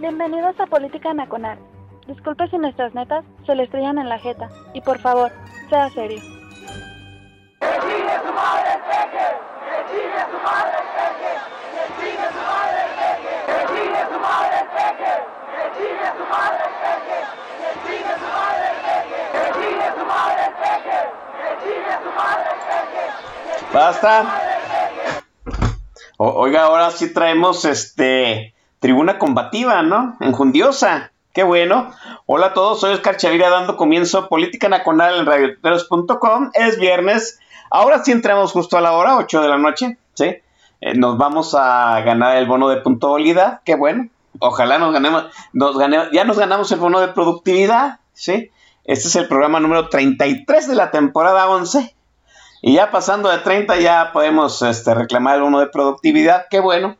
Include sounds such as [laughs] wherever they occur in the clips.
Bienvenidos a Política Nacional. Disculpe si nuestras netas se le estrellan en la jeta. Y por favor, sea serio. Basta. O- oiga, ahora sí traemos este tribuna combativa, ¿no? Enjundiosa. Qué bueno. Hola a todos, soy Oscar Chavira dando comienzo a Política Nacional en radioteros.com. Es viernes. Ahora sí entramos justo a la hora, 8 de la noche, ¿sí? Eh, nos vamos a ganar el bono de puntualidad. Qué bueno. Ojalá nos ganemos, nos ganemos, ya nos ganamos el bono de productividad, ¿sí? Este es el programa número 33 de la temporada 11. Y ya pasando de 30 ya podemos este, reclamar el bono de productividad. Qué bueno.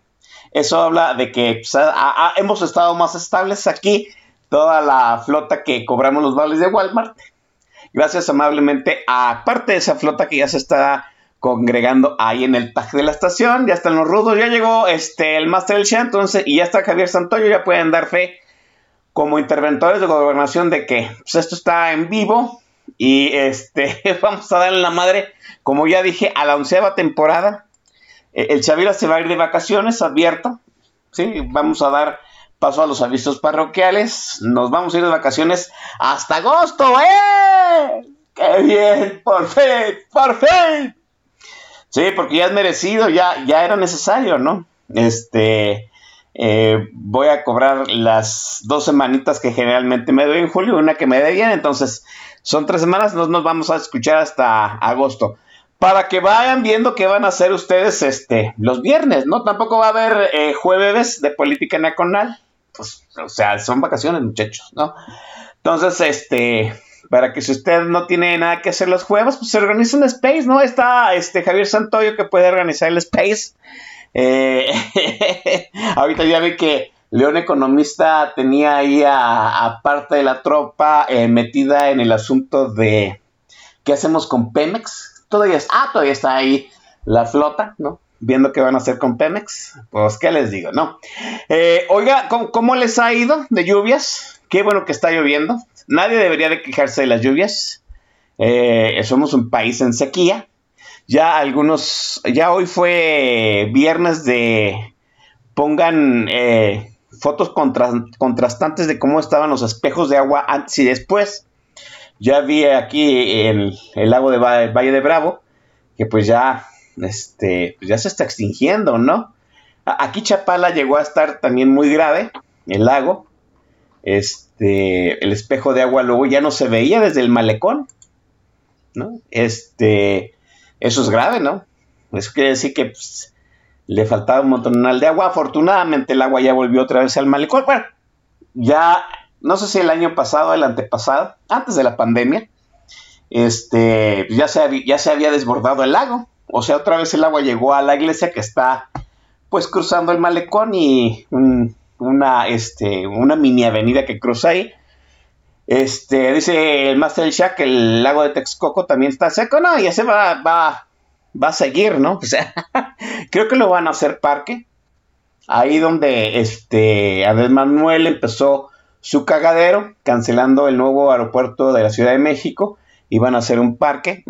Eso habla de que hemos estado más estables aquí. Toda la flota que cobramos los vales de Walmart. Gracias amablemente a parte de esa flota que ya se está congregando ahí en el tag de la estación. Ya están los rudos. Ya llegó este, el Master del Shah, entonces, y ya está Javier Santoyo. Ya pueden dar fe como interventores de gobernación de que pues, esto está en vivo. Y este, [laughs] vamos a darle la madre, como ya dije, a la onceava temporada. Eh, El Chavira se va a ir de vacaciones, advierto. Sí, vamos a dar paso a los avisos parroquiales. Nos vamos a ir de vacaciones hasta agosto, ¡eh! ¡Qué bien! ¡Por fin! ¡Por fin! Sí, porque ya es merecido, ya, ya era necesario, ¿no? Este, eh, voy a cobrar las dos semanitas que generalmente me doy en julio, una que me dé bien, entonces son tres semanas, no nos vamos a escuchar hasta agosto. Para que vayan viendo qué van a hacer ustedes este, los viernes, ¿no? Tampoco va a haber eh, jueves de política nacional. Pues, o sea, son vacaciones, muchachos, ¿no? Entonces, este, para que si usted no tiene nada que hacer los jueves, pues se organiza un space, ¿no? Está este Javier Santoyo que puede organizar el space. Eh, [laughs] ahorita ya vi que León Economista tenía ahí a, parte de la tropa eh, metida en el asunto de qué hacemos con Pemex. Todavía, es- ah, todavía está ahí la flota, ¿no? Viendo qué van a hacer con Pemex. Pues, ¿qué les digo? No. Eh, oiga, ¿cómo, cómo les ha ido de lluvias? Qué bueno que está lloviendo. Nadie debería de quejarse de las lluvias. Eh, somos un país en sequía. Ya algunos, ya hoy fue viernes de pongan eh, fotos contra- contrastantes de cómo estaban los espejos de agua antes y después. Ya vi aquí el, el lago de Va- Valle de Bravo, que pues ya, este, pues ya se está extinguiendo, ¿no? Aquí Chapala llegó a estar también muy grave, el lago. Este, el espejo de agua luego ya no se veía desde el malecón, ¿no? Este, eso es grave, ¿no? Eso quiere decir que pues, le faltaba un montonal de agua. Afortunadamente el agua ya volvió otra vez al malecón. Bueno, ya, no sé si el año pasado, el antepasado, antes de la pandemia, este, ya se, había, ya se había desbordado el lago. O sea, otra vez el agua llegó a la iglesia que está, pues, cruzando el malecón y un- una, este, una mini avenida que cruza ahí. Este, dice el Master Shah que el lago de Texcoco también está seco. No, y ese va, va, va a seguir, ¿no? [laughs] O sea, creo que lo van a hacer parque. Ahí donde este Andrés Manuel empezó su cagadero, cancelando el nuevo aeropuerto de la Ciudad de México. Y van a hacer un parque,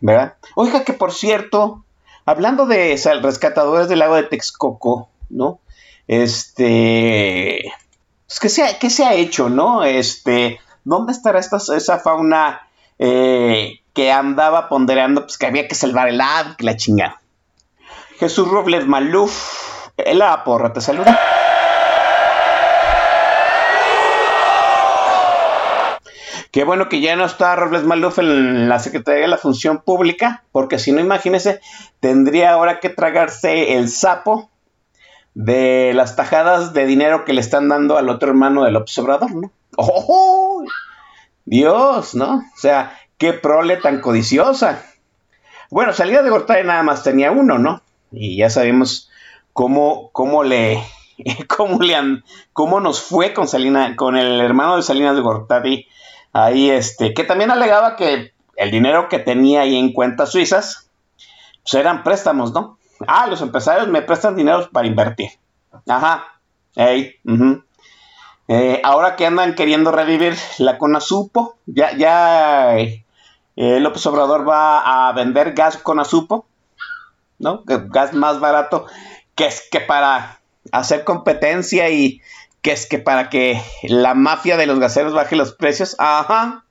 ¿verdad? Oiga, que por cierto, hablando de rescatadores del lago de Texcoco, ¿no? Este. Pues, ¿qué, se ha, ¿Qué se ha hecho, no? Este. ¿Dónde estará esta, esa fauna eh, que andaba ponderando pues, que había que salvar el ave, que la chingada? Jesús Robles Maluf, la porra, te saluda. Qué bueno que ya no está Robles Maluf en la Secretaría de la Función Pública, porque si no, imagínese, tendría ahora que tragarse el sapo de las tajadas de dinero que le están dando al otro hermano del observador, ¿no? ¡Oh! Dios, ¿no? O sea, qué prole tan codiciosa. Bueno, salida de Gortari nada más tenía uno, ¿no? Y ya sabemos cómo, cómo le, [laughs] cómo le han, cómo nos fue con Salina, con el hermano de Salinas de Gortari, ahí este, que también alegaba que el dinero que tenía ahí en cuentas suizas, pues eran préstamos, ¿no? Ah, los empresarios me prestan dinero para invertir. Ajá. Ey, eh, ahora que andan queriendo revivir la Conasupo, ya, ya eh, López Obrador va a vender gas Conasupo, ¿no? Gas más barato, que es que para hacer competencia y que es que para que la mafia de los gaseros baje los precios. Ajá.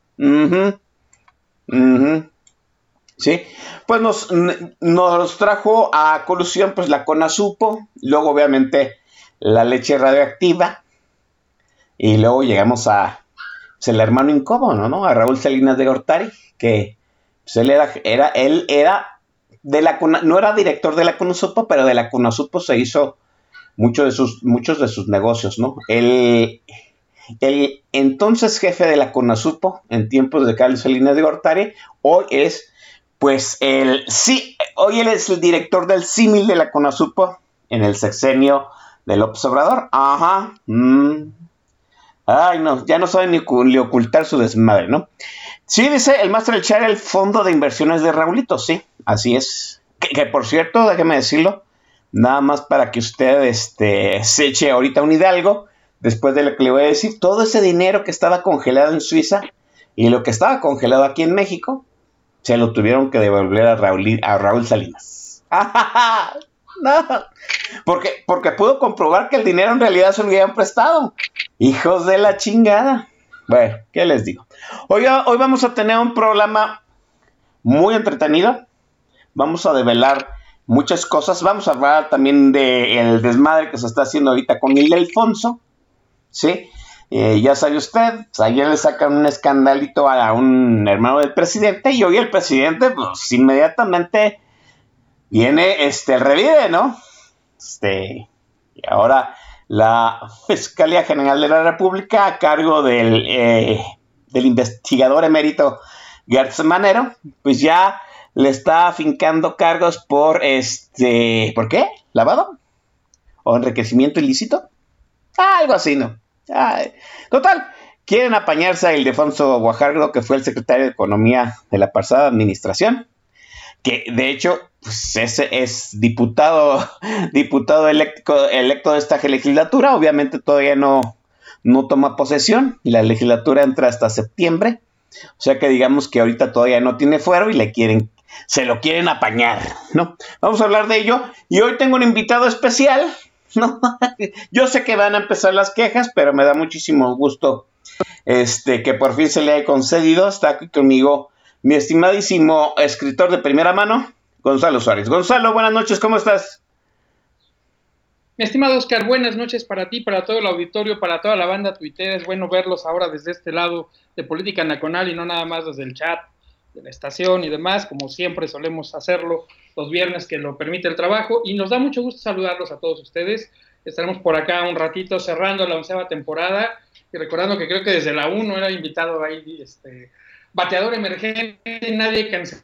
¿sí? Pues nos, nos trajo a colusión pues la Conasupo, luego obviamente la leche radioactiva y luego llegamos a pues, el hermano incómodo, ¿no? A Raúl Salinas de Gortari, que pues, él era, era, él era de la no era director de la Conasupo, pero de la Conasupo se hizo muchos de sus, muchos de sus negocios, ¿no? El, el entonces jefe de la Conasupo en tiempos de Carlos Salinas de Gortari, hoy es pues el sí, hoy él es el director del símil de la CONASUPO en el sexenio del observador. Ajá. Mm. Ay, no, ya no sabe ni, ocultar su desmadre, ¿no? Sí, dice el Master Char el fondo de inversiones de Raulito, sí, así es. Que, por cierto, déjeme decirlo, nada más para que usted este, se eche ahorita un hidalgo, después de lo que le voy a decir, todo ese dinero que estaba congelado en Suiza y lo que estaba congelado aquí en México, se lo tuvieron que devolver a Raúl, a Raúl Salinas. [laughs] no, porque, porque pudo comprobar que el dinero en realidad se lo habían prestado. Hijos de la chingada. Bueno, ¿qué les digo? Hoy, hoy vamos a tener un programa muy entretenido. Vamos a develar muchas cosas. Vamos a hablar también del desmadre que se está haciendo ahorita con el Alfonso. ¿Sí? Eh, ya sabe usted, pues, ayer le sacan un escandalito a un hermano del presidente y hoy el presidente, pues inmediatamente viene, este, revive, ¿no? Este, y ahora la Fiscalía General de la República, a cargo del, eh, del investigador emérito Gertz Manero, pues ya le está afincando cargos por, este, ¿por qué? ¿Lavado? ¿O enriquecimiento ilícito? algo así, ¿no? total, quieren apañarse a Ildefonso Guajardo, que fue el secretario de Economía de la pasada administración, que de hecho pues, es, diputado, [laughs] diputado electo, electo de esta legislatura, obviamente todavía no, no toma posesión y la legislatura entra hasta septiembre, o sea que digamos que ahorita todavía no tiene fuero y le quieren, se lo quieren apañar, ¿no? Vamos a hablar de ello y hoy tengo un invitado especial, ¿no? [laughs] Yo sé que van a empezar las quejas, pero me da muchísimo gusto este, que por fin se le haya concedido. Está aquí conmigo mi estimadísimo escritor de primera mano, Gonzalo Suárez. Gonzalo, buenas noches, ¿cómo estás? Mi estimado Oscar, buenas noches para ti, para todo el auditorio, para toda la banda Twitter. Es bueno verlos ahora desde este lado de Política Nacional y no nada más desde el chat de la estación y demás, como siempre solemos hacerlo los viernes que lo permite el trabajo. Y nos da mucho gusto saludarlos a todos ustedes. Estaremos por acá un ratito cerrando la onceava temporada y recordando que creo que desde la 1 era invitado ahí este, bateador emergente, nadie canceló.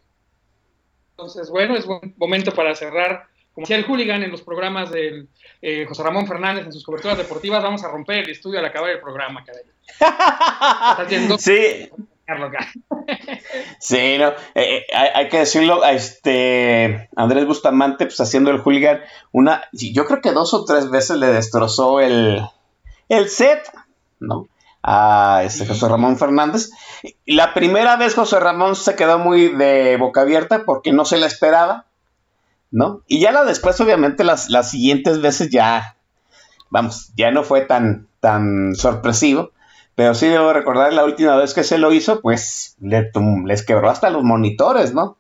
Entonces, bueno, es buen momento para cerrar. Como decía el hooligan en los programas de eh, José Ramón Fernández en sus coberturas deportivas, vamos a romper el estudio al acabar el programa, caray. [laughs] sí. Sí, no, eh, eh, hay, que decirlo, este Andrés Bustamante, pues haciendo el hooligan, una, yo creo que dos o tres veces le destrozó el, el set, ¿no? A este José Ramón Fernández. La primera vez José Ramón se quedó muy de boca abierta porque no se la esperaba, ¿no? Y ya la después, obviamente, las, las siguientes veces ya, vamos, ya no fue tan, tan sorpresivo. Pero sí debo recordar la última vez que se lo hizo, pues les quebró hasta los monitores, ¿no?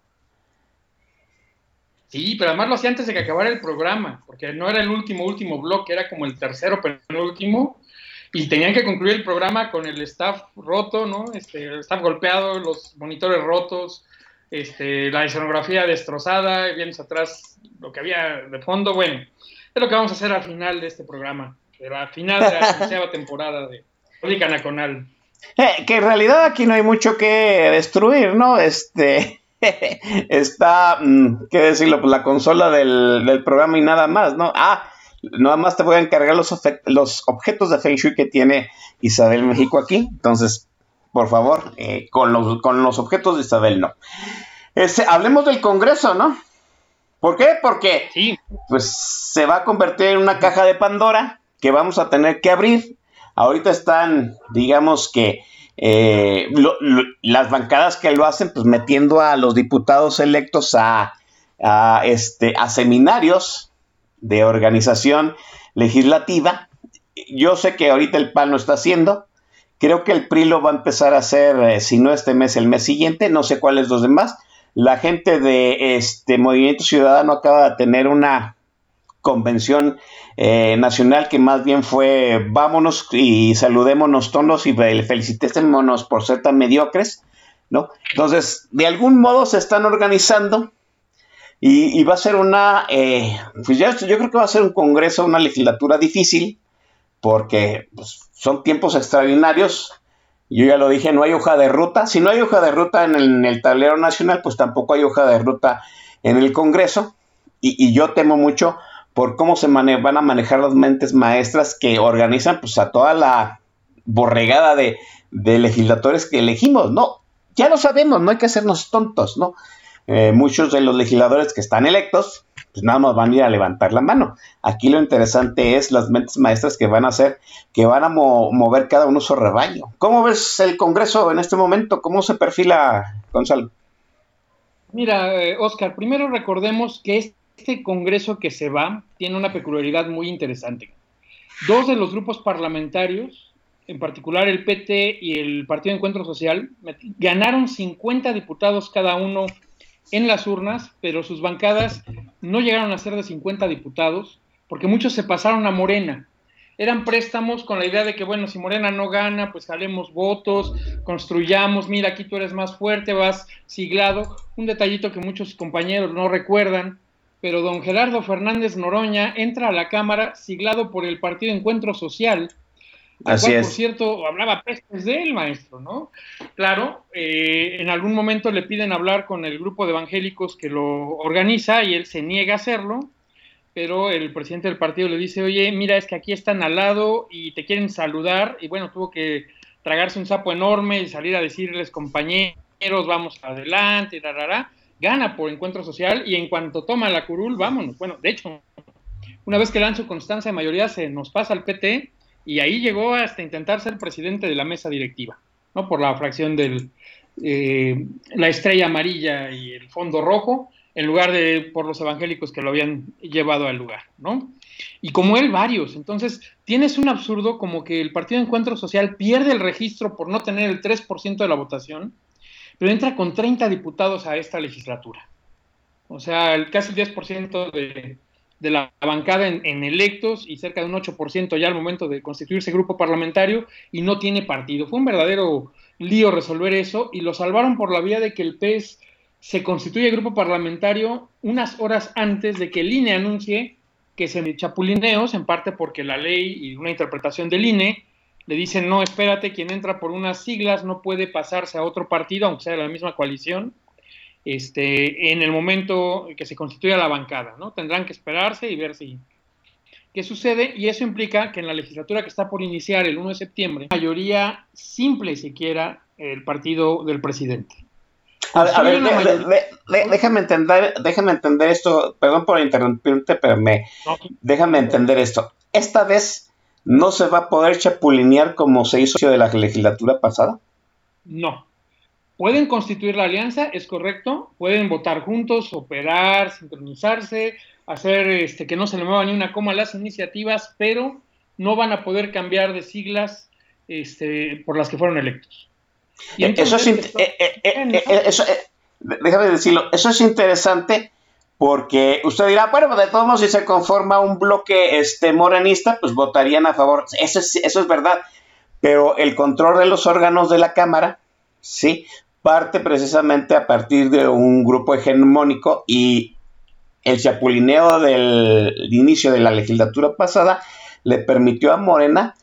Sí, pero además lo hacía antes de que acabara el programa, porque no era el último, último bloque, era como el tercero, pero último, y tenían que concluir el programa con el staff roto, ¿no? Este, el staff golpeado, los monitores rotos, este, la escenografía destrozada, vienes atrás lo que había de fondo, bueno. Es lo que vamos a hacer al final de este programa, al final de la [laughs] temporada de Nacional. Eh, que en realidad aquí no hay mucho que destruir, ¿no? Este [laughs] está, mm, ¿qué decirlo? Pues la consola del, del, programa y nada más, ¿no? Ah, nada más te voy a encargar los, los objetos de Feng Shui que tiene Isabel México aquí. Entonces, por favor, eh, con, los, con los objetos de Isabel no. Este, hablemos del Congreso, ¿no? ¿Por qué? Porque pues, se va a convertir en una caja de Pandora que vamos a tener que abrir. Ahorita están, digamos que, eh, las bancadas que lo hacen, pues metiendo a los diputados electos a, a, este, a seminarios de organización legislativa. Yo sé que ahorita el PAN lo está haciendo. Creo que el PRI lo va a empezar a hacer, eh, si no este mes, el mes siguiente. No sé cuáles los demás. La gente de este Movimiento Ciudadano acaba de tener una convención eh, nacional que más bien fue vámonos y saludémonos todos y felicitémonos por ser tan mediocres, ¿no? Entonces, de algún modo se están organizando y, va a ser una, eh, pues yo creo que va a ser un congreso, una legislatura difícil, porque pues, son tiempos extraordinarios. Yo ya lo dije, no hay hoja de ruta. Si no hay hoja de ruta en el, tablero nacional, pues tampoco hay hoja de ruta en el Congreso. Y, yo temo mucho por cómo se van a manejar las mentes maestras que organizan pues, a toda la borregada de, de legisladores que elegimos. No, ya lo sabemos, no hay que hacernos tontos, ¿no? Eh, muchos de los legisladores que están electos, pues nada más van a ir a levantar la mano. Aquí lo interesante es las mentes maestras que van a hacer, que van a mover cada uno su rebaño. ¿Cómo ves el Congreso en este momento? ¿Cómo se perfila, Gonzalo? Mira, eh, Oscar, primero recordemos que este Congreso que se va tiene una peculiaridad muy interesante. Dos de los grupos parlamentarios, en particular el PT y el Partido de Encuentro Social, ganaron 50 diputados cada uno en las urnas, pero sus bancadas no llegaron a ser de 50 diputados, porque muchos se pasaron a Morena. Eran préstamos con la idea de que, bueno, si Morena no gana, pues jalemos votos, construyamos, mira, aquí tú eres más fuerte, vas siglado. Un detallito que muchos compañeros no recuerdan, pero don Gerardo Fernández Noroña entra a la Cámara siglado por el Partido Encuentro Social, Así es. Por cierto, hablaba pestes de él, maestro, ¿no? Claro, eh, en algún momento le piden hablar con el grupo de evangélicos que lo organiza y él se niega a hacerlo, pero el presidente del partido le dice, oye, mira, es que aquí están al lado y te quieren saludar, y bueno, tuvo que tragarse un sapo enorme y salir a decirles, compañeros, vamos adelante, rarara. Gana por encuentro social y en cuanto toma la curul, vámonos. Bueno, de hecho, una vez que su constancia de mayoría, se nos pasa al PT y ahí llegó hasta intentar ser presidente de la mesa directiva, ¿no? Por la fracción de eh, la estrella amarilla y el fondo rojo, en lugar de por los evangélicos que lo habían llevado al lugar, ¿no? Y como él, varios. Entonces, tienes un absurdo como que el Partido de Encuentro Social pierde el registro por no tener el 3% de la votación, pero entra con 30 diputados a esta legislatura. O sea, casi el 10% de, de la bancada en, electos y cerca de un 8% ya al momento de constituirse grupo parlamentario y no tiene partido. Fue un verdadero lío resolver eso y lo salvaron por la vía de que el PES se constituye grupo parlamentario unas horas antes de que el INE anuncie que se chapulineos, en parte porque la ley y una interpretación del INE le dicen, no, espérate, quien entra por unas siglas no puede pasarse a otro partido, aunque sea de la misma coalición este, en el momento que se constituya la bancada, ¿no? Tendrán que esperarse y ver si qué sucede y eso implica que en la legislatura que está por iniciar el 1 de septiembre, mayoría simple siquiera el partido del presidente. A, ver, déjame entender, déjame entender esto, perdón por interrumpirte, pero me, déjame entender esto. Esta vez no se va a poder chapulinear como se hizo de la legislatura pasada. No, Pueden constituir la alianza, es correcto, pueden votar juntos, operar, sincronizarse, hacer este, que no se le mueva ni una coma las iniciativas, pero no van a poder cambiar de siglas este, por las que fueron electos. Eso es, eh, eh, déjame decirlo, eso es interesante porque usted dirá, bueno, de todos modos, si se conforma un bloque este, morenista, pues votarían a favor. Eso es, eso es verdad, pero el control de los órganos de la Cámara ¿sí? Parte precisamente a partir de un grupo hegemónico y el chapulineo del inicio de la legislatura pasada le permitió a Morena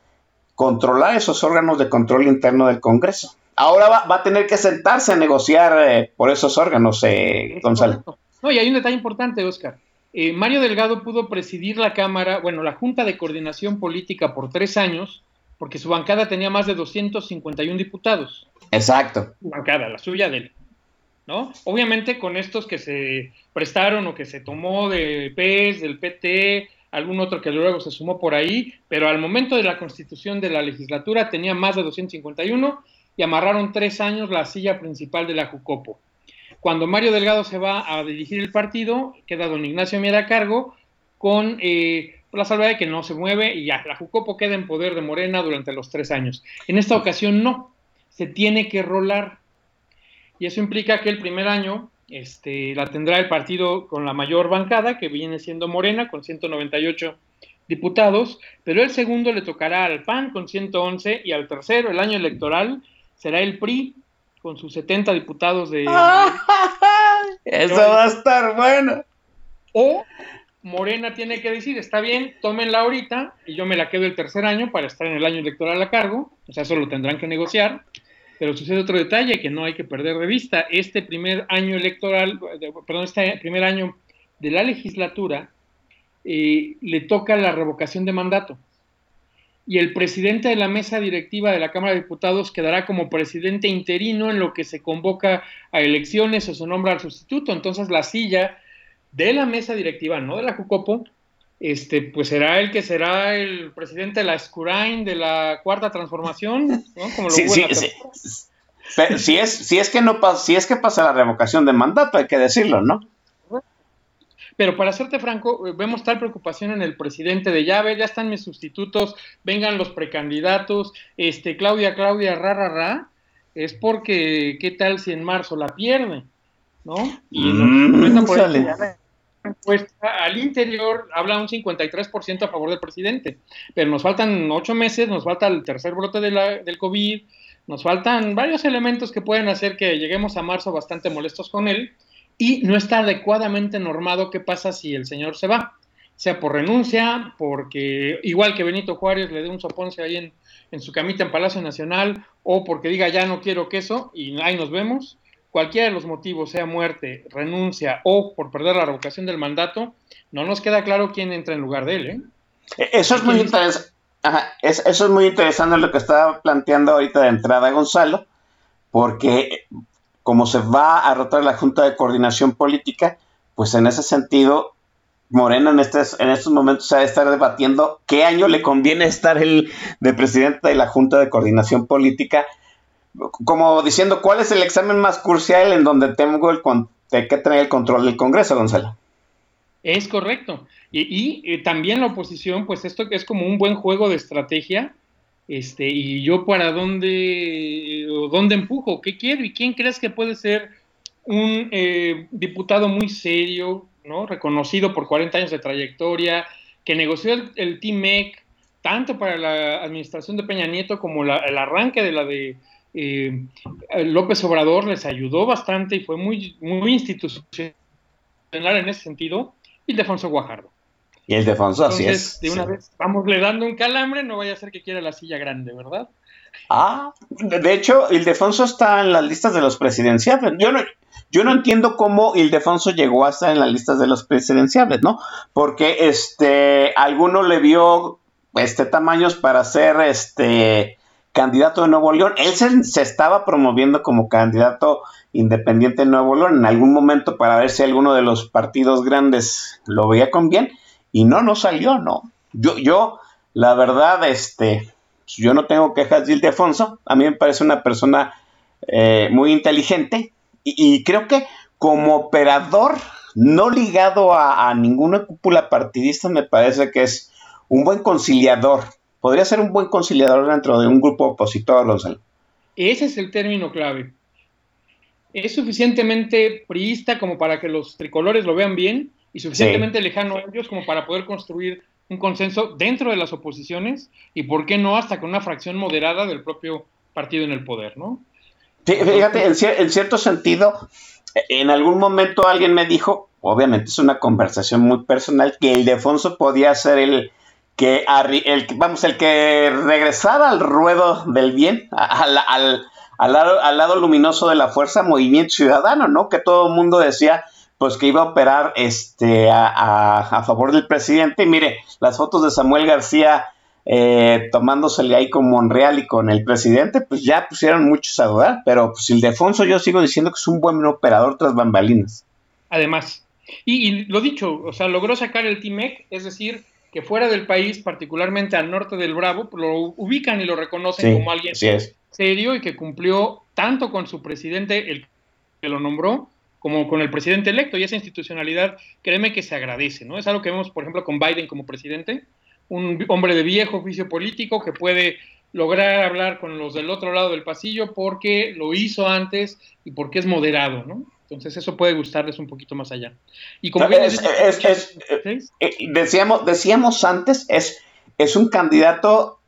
controlar esos órganos de control interno del Congreso. Ahora va, a tener que sentarse a negociar eh, por esos órganos, eh, Gonzalo. No, y hay un detalle importante, Oscar. Eh, Mario Delgado pudo presidir la Cámara, bueno, la Junta de Coordinación Política por tres años, porque su bancada tenía más de 251 diputados. Exacto. Bancada, la suya de él. ¿no? Obviamente con estos que se prestaron o que se tomó de PES, del PT, algún otro que luego se sumó por ahí, pero al momento de la constitución de la legislatura tenía más de 251 y amarraron tres años la silla principal de la Jucopo. Cuando Mario Delgado se va a dirigir el partido, queda don Ignacio Miera a cargo con eh, la salvedad de que no se mueve y ya, la Jucopo queda en poder de Morena durante los tres años. En esta ocasión no, se tiene que rolar y eso implica que el primer año este, la tendrá el partido con la mayor bancada, que viene siendo Morena, con 198 diputados, pero el segundo le tocará al PAN con 111 y al tercero, el año electoral, será el PRI con sus 70 diputados de... [laughs] Eso va a estar bueno. O Morena tiene que decir, está bien, tómenla ahorita y yo me la quedo el tercer año para estar en el año electoral a cargo, o sea, eso lo tendrán que negociar. Pero sucede otro detalle que no hay que perder de vista. Este primer año electoral, perdón, este primer año de la legislatura, eh, le toca la revocación de mandato. Y el presidente de la mesa directiva de la Cámara de Diputados quedará como presidente interino en lo que se convoca a elecciones o se nombra al sustituto. Entonces la silla de la mesa directiva, no de la Jucopo, este, pues será el que será el presidente de la Escurain de la cuarta transformación, ¿no? Como lo sí, sí, si es, si es que no si es que pasa la revocación de mandato, hay que decirlo, ¿no? Pero para serte franco, vemos tal preocupación en el presidente de llave, ya están mis sustitutos, vengan los precandidatos, este, Claudia, Claudia, ra, ra, ra, es porque, ¿qué tal si en marzo la pierde? ¿No? Y mm, por encuesta al interior habla un 53% a favor del presidente, pero nos faltan ocho meses, nos falta el tercer brote de la, del COVID, nos faltan varios elementos que pueden hacer que lleguemos a marzo bastante molestos con él y no está adecuadamente normado qué pasa si el señor se va, sea por renuncia, porque igual que Benito Juárez le dé un soponce ahí en, en su camita en Palacio Nacional o porque diga ya no quiero queso y ahí nos vemos cualquiera de los motivos, sea muerte, renuncia o por perder la revocación del mandato, no nos queda claro quién entra en lugar de él. ¿eh? E-, eso es muy interesante. eso es muy interesante lo que estaba planteando ahorita de entrada Gonzalo, porque como se va a rotar la Junta de Coordinación Política, pues en ese sentido, Morena en, estos, en estos momentos se va a estar debatiendo qué año le conviene estar el de presidente de la Junta de Coordinación Política como diciendo, ¿cuál es el examen más crucial en donde tengo el que tener el control del Congreso, Gonzalo? Es correcto. Y, eh, también la oposición, pues esto es como un buen juego de estrategia. Este, y yo para dónde, dónde empujo, qué quiero y quién crees que puede ser un eh, diputado muy serio, ¿no? reconocido por 40 años de trayectoria, que negoció el, el TIMEC tanto para la administración de Peña Nieto como el arranque de la de eh, López Obrador les ayudó bastante y fue muy, muy institucional en ese sentido, Ildefonso Guajardo. Y Ildefonso, así es. De una vez, vamos le dando un calambre, no vaya a ser que quiera la silla grande, ¿verdad? Ah, de hecho, Ildefonso está en las listas de los presidenciales. Yo no, yo no entiendo cómo Ildefonso llegó a estar en las listas de los presidenciales, ¿no? Porque este, alguno le vio este tamaños para ser este candidato de Nuevo León. Él se, estaba promoviendo como candidato independiente de Nuevo León en algún momento para ver si alguno de los partidos grandes lo veía con bien y no, no salió, no. Yo, yo, la verdad, este, yo no tengo quejas de Ildefonso. A mí me parece una persona eh, muy inteligente y, creo que como operador no ligado a, a ninguna cúpula partidista me parece que es un buen conciliador podría ser un buen conciliador dentro de un grupo opositor, Gonzalo. Ese es el término clave. Es suficientemente priista como para que los tricolores lo vean bien y suficientemente lejano a ellos como para poder construir un consenso dentro de las oposiciones y, ¿por qué no?, hasta con una fracción moderada del propio partido en el poder, ¿no? Fíjate, en, cierto sentido, en algún momento alguien me dijo obviamente es una conversación muy personal, que Ildefonso podía ser el que, el, vamos, el que regresara al ruedo del bien, al, al, al, lado, al lado luminoso de la fuerza Movimiento Ciudadano, ¿no? Que todo el mundo decía, pues que iba a operar este, a, a, favor del presidente. Y mire, las fotos de Samuel García eh, tomándosele ahí con Monreal y con el presidente, pues ya pusieron muchos a dudar, pero pues Ildefonso yo sigo diciendo que es un buen operador tras bambalinas. Además, y, y lo dicho, o sea, logró sacar el TIMEC, es decir, que fuera del país, particularmente al norte del Bravo, lo ubican y lo reconocen como alguien serio y que cumplió tanto con su presidente, el que lo nombró, como con el presidente electo. Y esa institucionalidad, créeme que se agradece, ¿no? Es algo que vemos, por ejemplo, con Biden como presidente, un hombre de viejo oficio político que puede lograr hablar con los del otro lado del pasillo porque lo hizo antes y porque es moderado, ¿no? Entonces eso puede gustarles un poquito más allá. Y como bien es, es, es, eh, decíamos, decíamos antes, es, es un candidato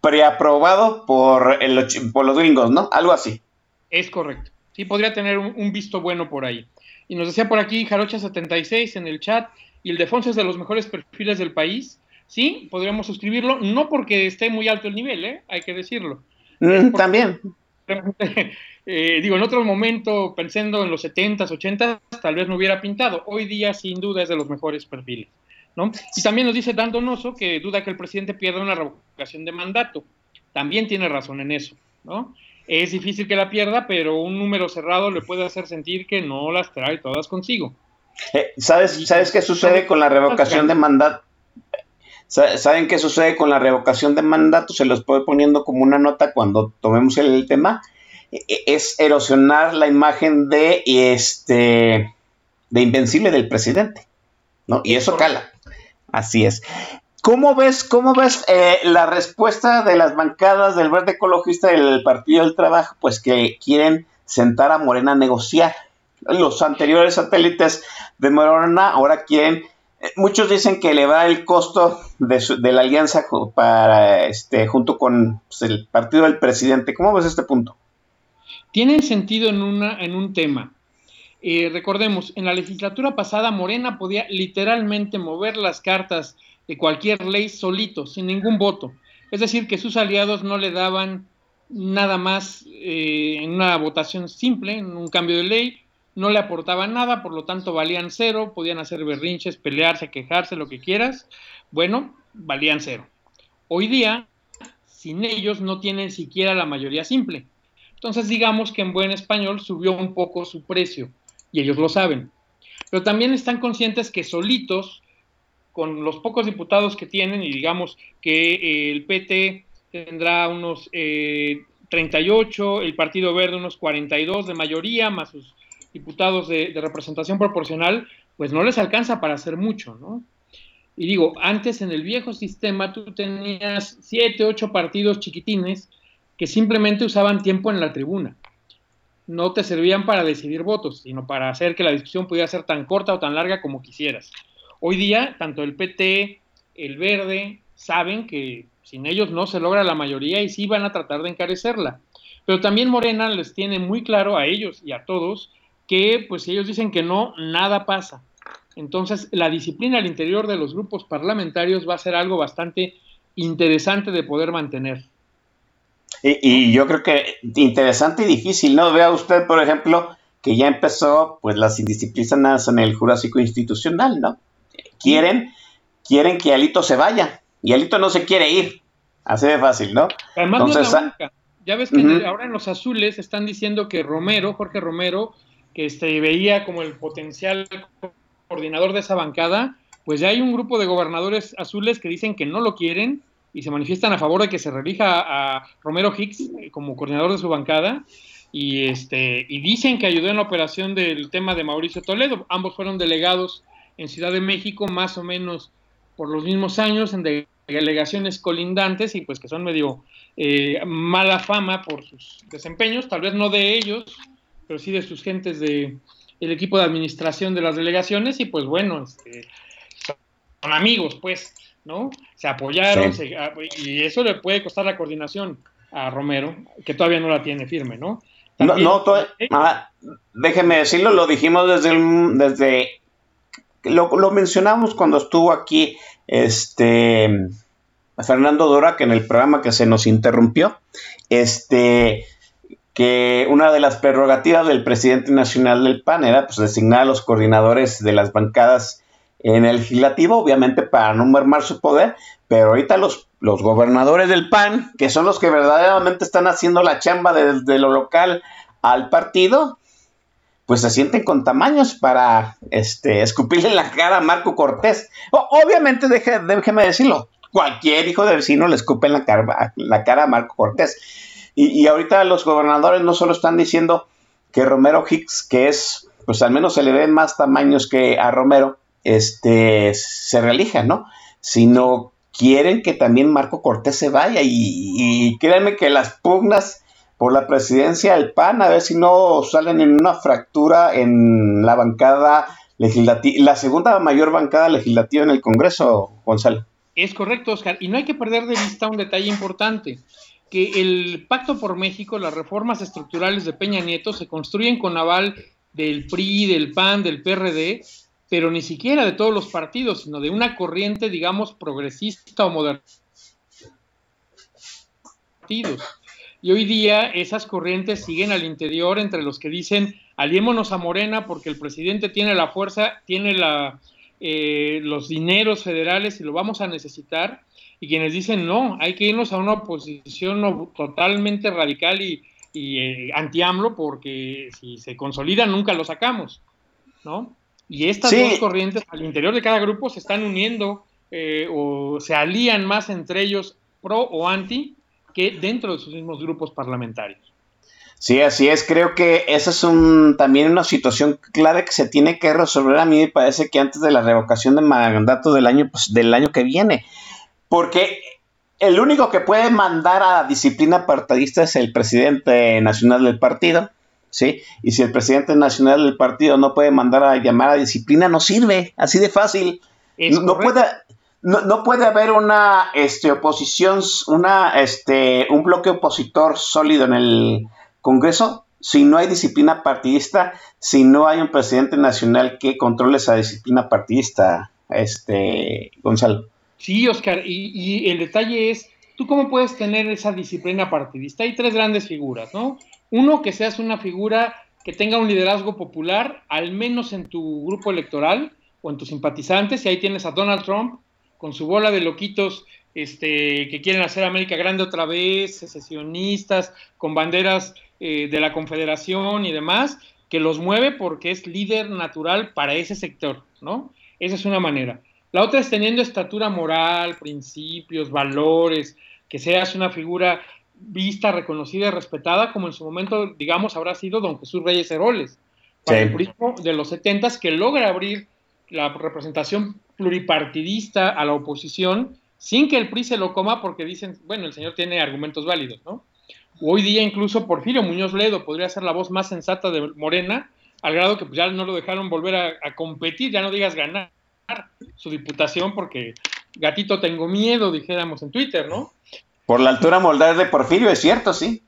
preaprobado por, el, por los gringos, ¿no? Algo así. Es correcto. Sí, podría tener un, un visto bueno por ahí. Y nos decía por aquí Jarocha76 en el chat, y el Defonso es de los mejores perfiles del país. Sí, podríamos suscribirlo, no porque esté muy alto el nivel, ¿eh? hay que decirlo. Mm, también. [laughs] Eh, digo, en otro momento, pensando en los 70s, 80s, tal vez no hubiera pintado. Hoy día, sin duda, es de los mejores perfiles. ¿no? Y también nos dice Dan Donoso que duda que el presidente pierda una revocación de mandato. También tiene razón en eso. ¿no? Es difícil que la pierda, pero un número cerrado le puede hacer sentir que no las trae todas consigo. Eh, ¿sabes, ¿Sabes qué sucede con la revocación de mandato? ¿Saben qué sucede con la revocación de mandato? Se los puedo poniendo como una nota cuando tomemos el tema e, es erosionar la imagen de este de invencible del presidente, ¿no? Y eso cala. Así es. ¿Cómo ves, cómo ves eh, la respuesta de las bancadas del Verde Ecologista del Partido del Trabajo? Pues que quieren sentar a Morena a negociar. Los anteriores satélites de Morena ahora quieren, eh, muchos dicen que le va el costo de, de la alianza para este junto con pues, el partido del presidente. ¿Cómo ves este punto? tienen sentido en, una, en un tema. Eh, recordemos, en la legislatura pasada Morena podía literalmente mover las cartas de cualquier ley solito, sin ningún voto. Es decir, que sus aliados no le daban nada más eh, en una votación simple, en un cambio de ley, no le aportaban nada, por lo tanto valían cero, podían hacer berrinches, pelearse, quejarse, lo que quieras. Bueno, valían cero. Hoy día, sin ellos, no tienen siquiera la mayoría simple. Entonces digamos que en buen español subió un poco su precio y ellos lo saben. Pero también están conscientes que solitos, con los pocos diputados que tienen, y digamos que eh, el PT tendrá unos eh, 38, el Partido Verde unos 42 de mayoría, más sus diputados de, de, representación proporcional, pues no les alcanza para hacer mucho, ¿no? Y digo, antes en el viejo sistema tú tenías siete, ocho partidos chiquitines que simplemente usaban tiempo en la tribuna. No te servían para decidir votos, sino para hacer que la discusión pudiera ser tan corta o tan larga como quisieras. Hoy día, tanto el PT, el Verde, saben que sin ellos no se logra la mayoría y sí van a tratar de encarecerla. Pero también Morena les tiene muy claro a ellos y a todos que, pues, si ellos dicen que no, nada pasa. Entonces, la disciplina al interior de los grupos parlamentarios va a ser algo bastante interesante de poder mantener. Y, y, yo creo que interesante y difícil, ¿no? Vea usted, por ejemplo, que ya empezó pues las indisciplinas en el Jurásico Institucional, ¿no? Quieren, quieren que Alito se vaya, y Alito no se quiere ir. Así de fácil, ¿no? Además, Entonces, no ah, ya ves que uh -huh. ahora en los azules están diciendo que Romero, Jorge Romero, que este, veía como el potencial coordinador de esa bancada, pues ya hay un grupo de gobernadores azules que dicen que no lo quieren y se manifiestan a favor de que se relija a Romero Hicks eh, como coordinador de su bancada y este y dicen que ayudó en la operación del tema de Mauricio Toledo. Ambos fueron delegados en Ciudad de México más o menos por los mismos años en delegaciones colindantes y pues que son medio eh, mala fama por sus desempeños, tal vez no de ellos, pero sí de sus gentes de el equipo de administración de las delegaciones y pues bueno, este, son amigos pues. ¿no? Se apoyaron sí. se, ah, y eso le puede costar la coordinación a Romero, que todavía no la tiene firme, ¿no? También, no, no ah, déjeme decirlo, lo dijimos desde, el, desde lo, lo mencionamos cuando estuvo aquí este Fernando Dora, que en el programa que se nos interrumpió, este que una de las prerrogativas del presidente nacional del PAN era pues, designar a los coordinadores de las bancadas en el legislativo, obviamente para no mermar su poder, pero ahorita los, los gobernadores del PAN, que son los que verdaderamente están haciendo la chamba desde lo local al partido, pues se sienten con tamaños para este, escupirle la cara a Marco Cortés. obviamente, déjeme decirlo, cualquier hijo de vecino le escupe en la cara, la cara a Marco Cortés. Y, ahorita los gobernadores no solo están diciendo que Romero Hicks, que es, pues al menos se le ven más tamaños que a Romero, este, se reelija, ¿no? Sino quieren que también Marco Cortés se vaya y, y créanme que las pugnas por la presidencia del PAN, a ver si no salen en una fractura en la bancada legislativa, la segunda mayor bancada legislativa en el Congreso, Gonzalo. Es correcto, Oscar, y no hay que perder de vista un detalle importante que el Pacto por México, las reformas estructurales de Peña Nieto se construyen con aval del PRI, del PAN, del PRD, pero ni siquiera de todos los partidos, sino de una corriente, digamos, progresista o moderna. Y hoy día esas corrientes siguen al interior entre los que dicen aliémonos a Morena porque el presidente tiene la fuerza, tiene la, eh, los dineros federales y lo vamos a necesitar, y quienes dicen no, hay que irnos a una oposición totalmente radical y, y eh, anti-AMLO porque si se consolida nunca lo sacamos, ¿no? Y estas dos corrientes al interior de cada grupo se están uniendo eh, o se alían más entre ellos pro o anti que dentro de sus mismos grupos parlamentarios. Sí, así es. Creo que esa es un, también una situación clave que se tiene que resolver. A mí me parece que antes de la revocación de mandato del año, pues, del año que viene. Porque el único que puede mandar a disciplina partidista es el presidente nacional del partido, ¿sí? Y si el presidente nacional del partido no puede mandar a llamar a disciplina, no sirve, así de fácil. No, puede, no, puede haber una este, oposición, una, este, un bloque opositor sólido en el Congreso si no hay disciplina partidista, si no hay un presidente nacional que controle esa disciplina partidista, este, Gonzalo. Sí, Oscar, y, el detalle es, ¿tú cómo puedes tener esa disciplina partidista? Hay tres grandes figuras, ¿no? Uno, que seas una figura que tenga un liderazgo popular, al menos en tu grupo electoral o en tus simpatizantes, y ahí tienes a Donald Trump con su bola de loquitos este, que quieren hacer América grande otra vez, secesionistas, con banderas eh, de la Confederación y demás, que los mueve porque es líder natural para ese sector, ¿no? Esa es una manera. La otra es teniendo estatura moral, principios, valores, que seas una figura vista, reconocida y respetada, como en su momento, digamos, habrá sido don Jesús Reyes Heroles, para el PRI de los setentas, que logra abrir la representación pluripartidista a la oposición sin que el PRI se lo coma porque dicen, bueno, el señor tiene argumentos válidos, ¿no? Hoy día incluso Porfirio Muñoz Ledo podría ser la voz más sensata de Morena, al grado que pues, ya no lo dejaron volver a competir, ya no digas ganar su diputación porque gatito tengo miedo, dijéramos en Twitter, ¿no? Por la altura moldar de Porfirio, es cierto, sí.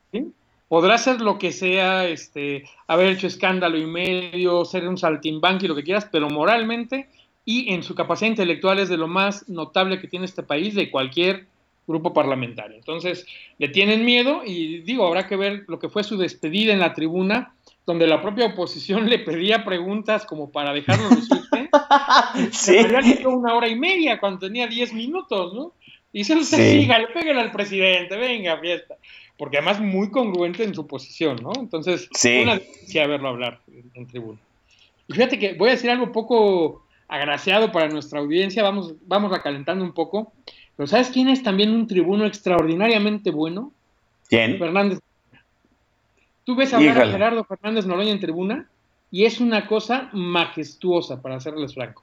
Podrá ser lo que sea, este, haber hecho escándalo y medio, ser un saltimbanqui, lo que quieras, pero moralmente y en su capacidad intelectual es de lo más notable que tiene este país de cualquier grupo parlamentario. Entonces, le tienen miedo y digo, habrá que ver lo que fue su despedida en la tribuna, donde la propia oposición [laughs] le pedía preguntas como para dejarlo lucirse. [laughs] sí. una hora y media cuando tenía diez minutos, ¿no? Y se sí. siga, le pégale al presidente, venga, fiesta. Porque además muy congruente en su posición, ¿no? Entonces, sí. una delicia verlo hablar en, tribuna. Y fíjate que voy a decir algo poco agraciado para nuestra audiencia, vamos, vamos calentando un poco. Pero ¿sabes quién es también un tribuno extraordinariamente bueno? ¿Quién? Fernández Tú ves hablar a Gerardo Fernández Noroña en tribuna y es una cosa majestuosa, para serles franco.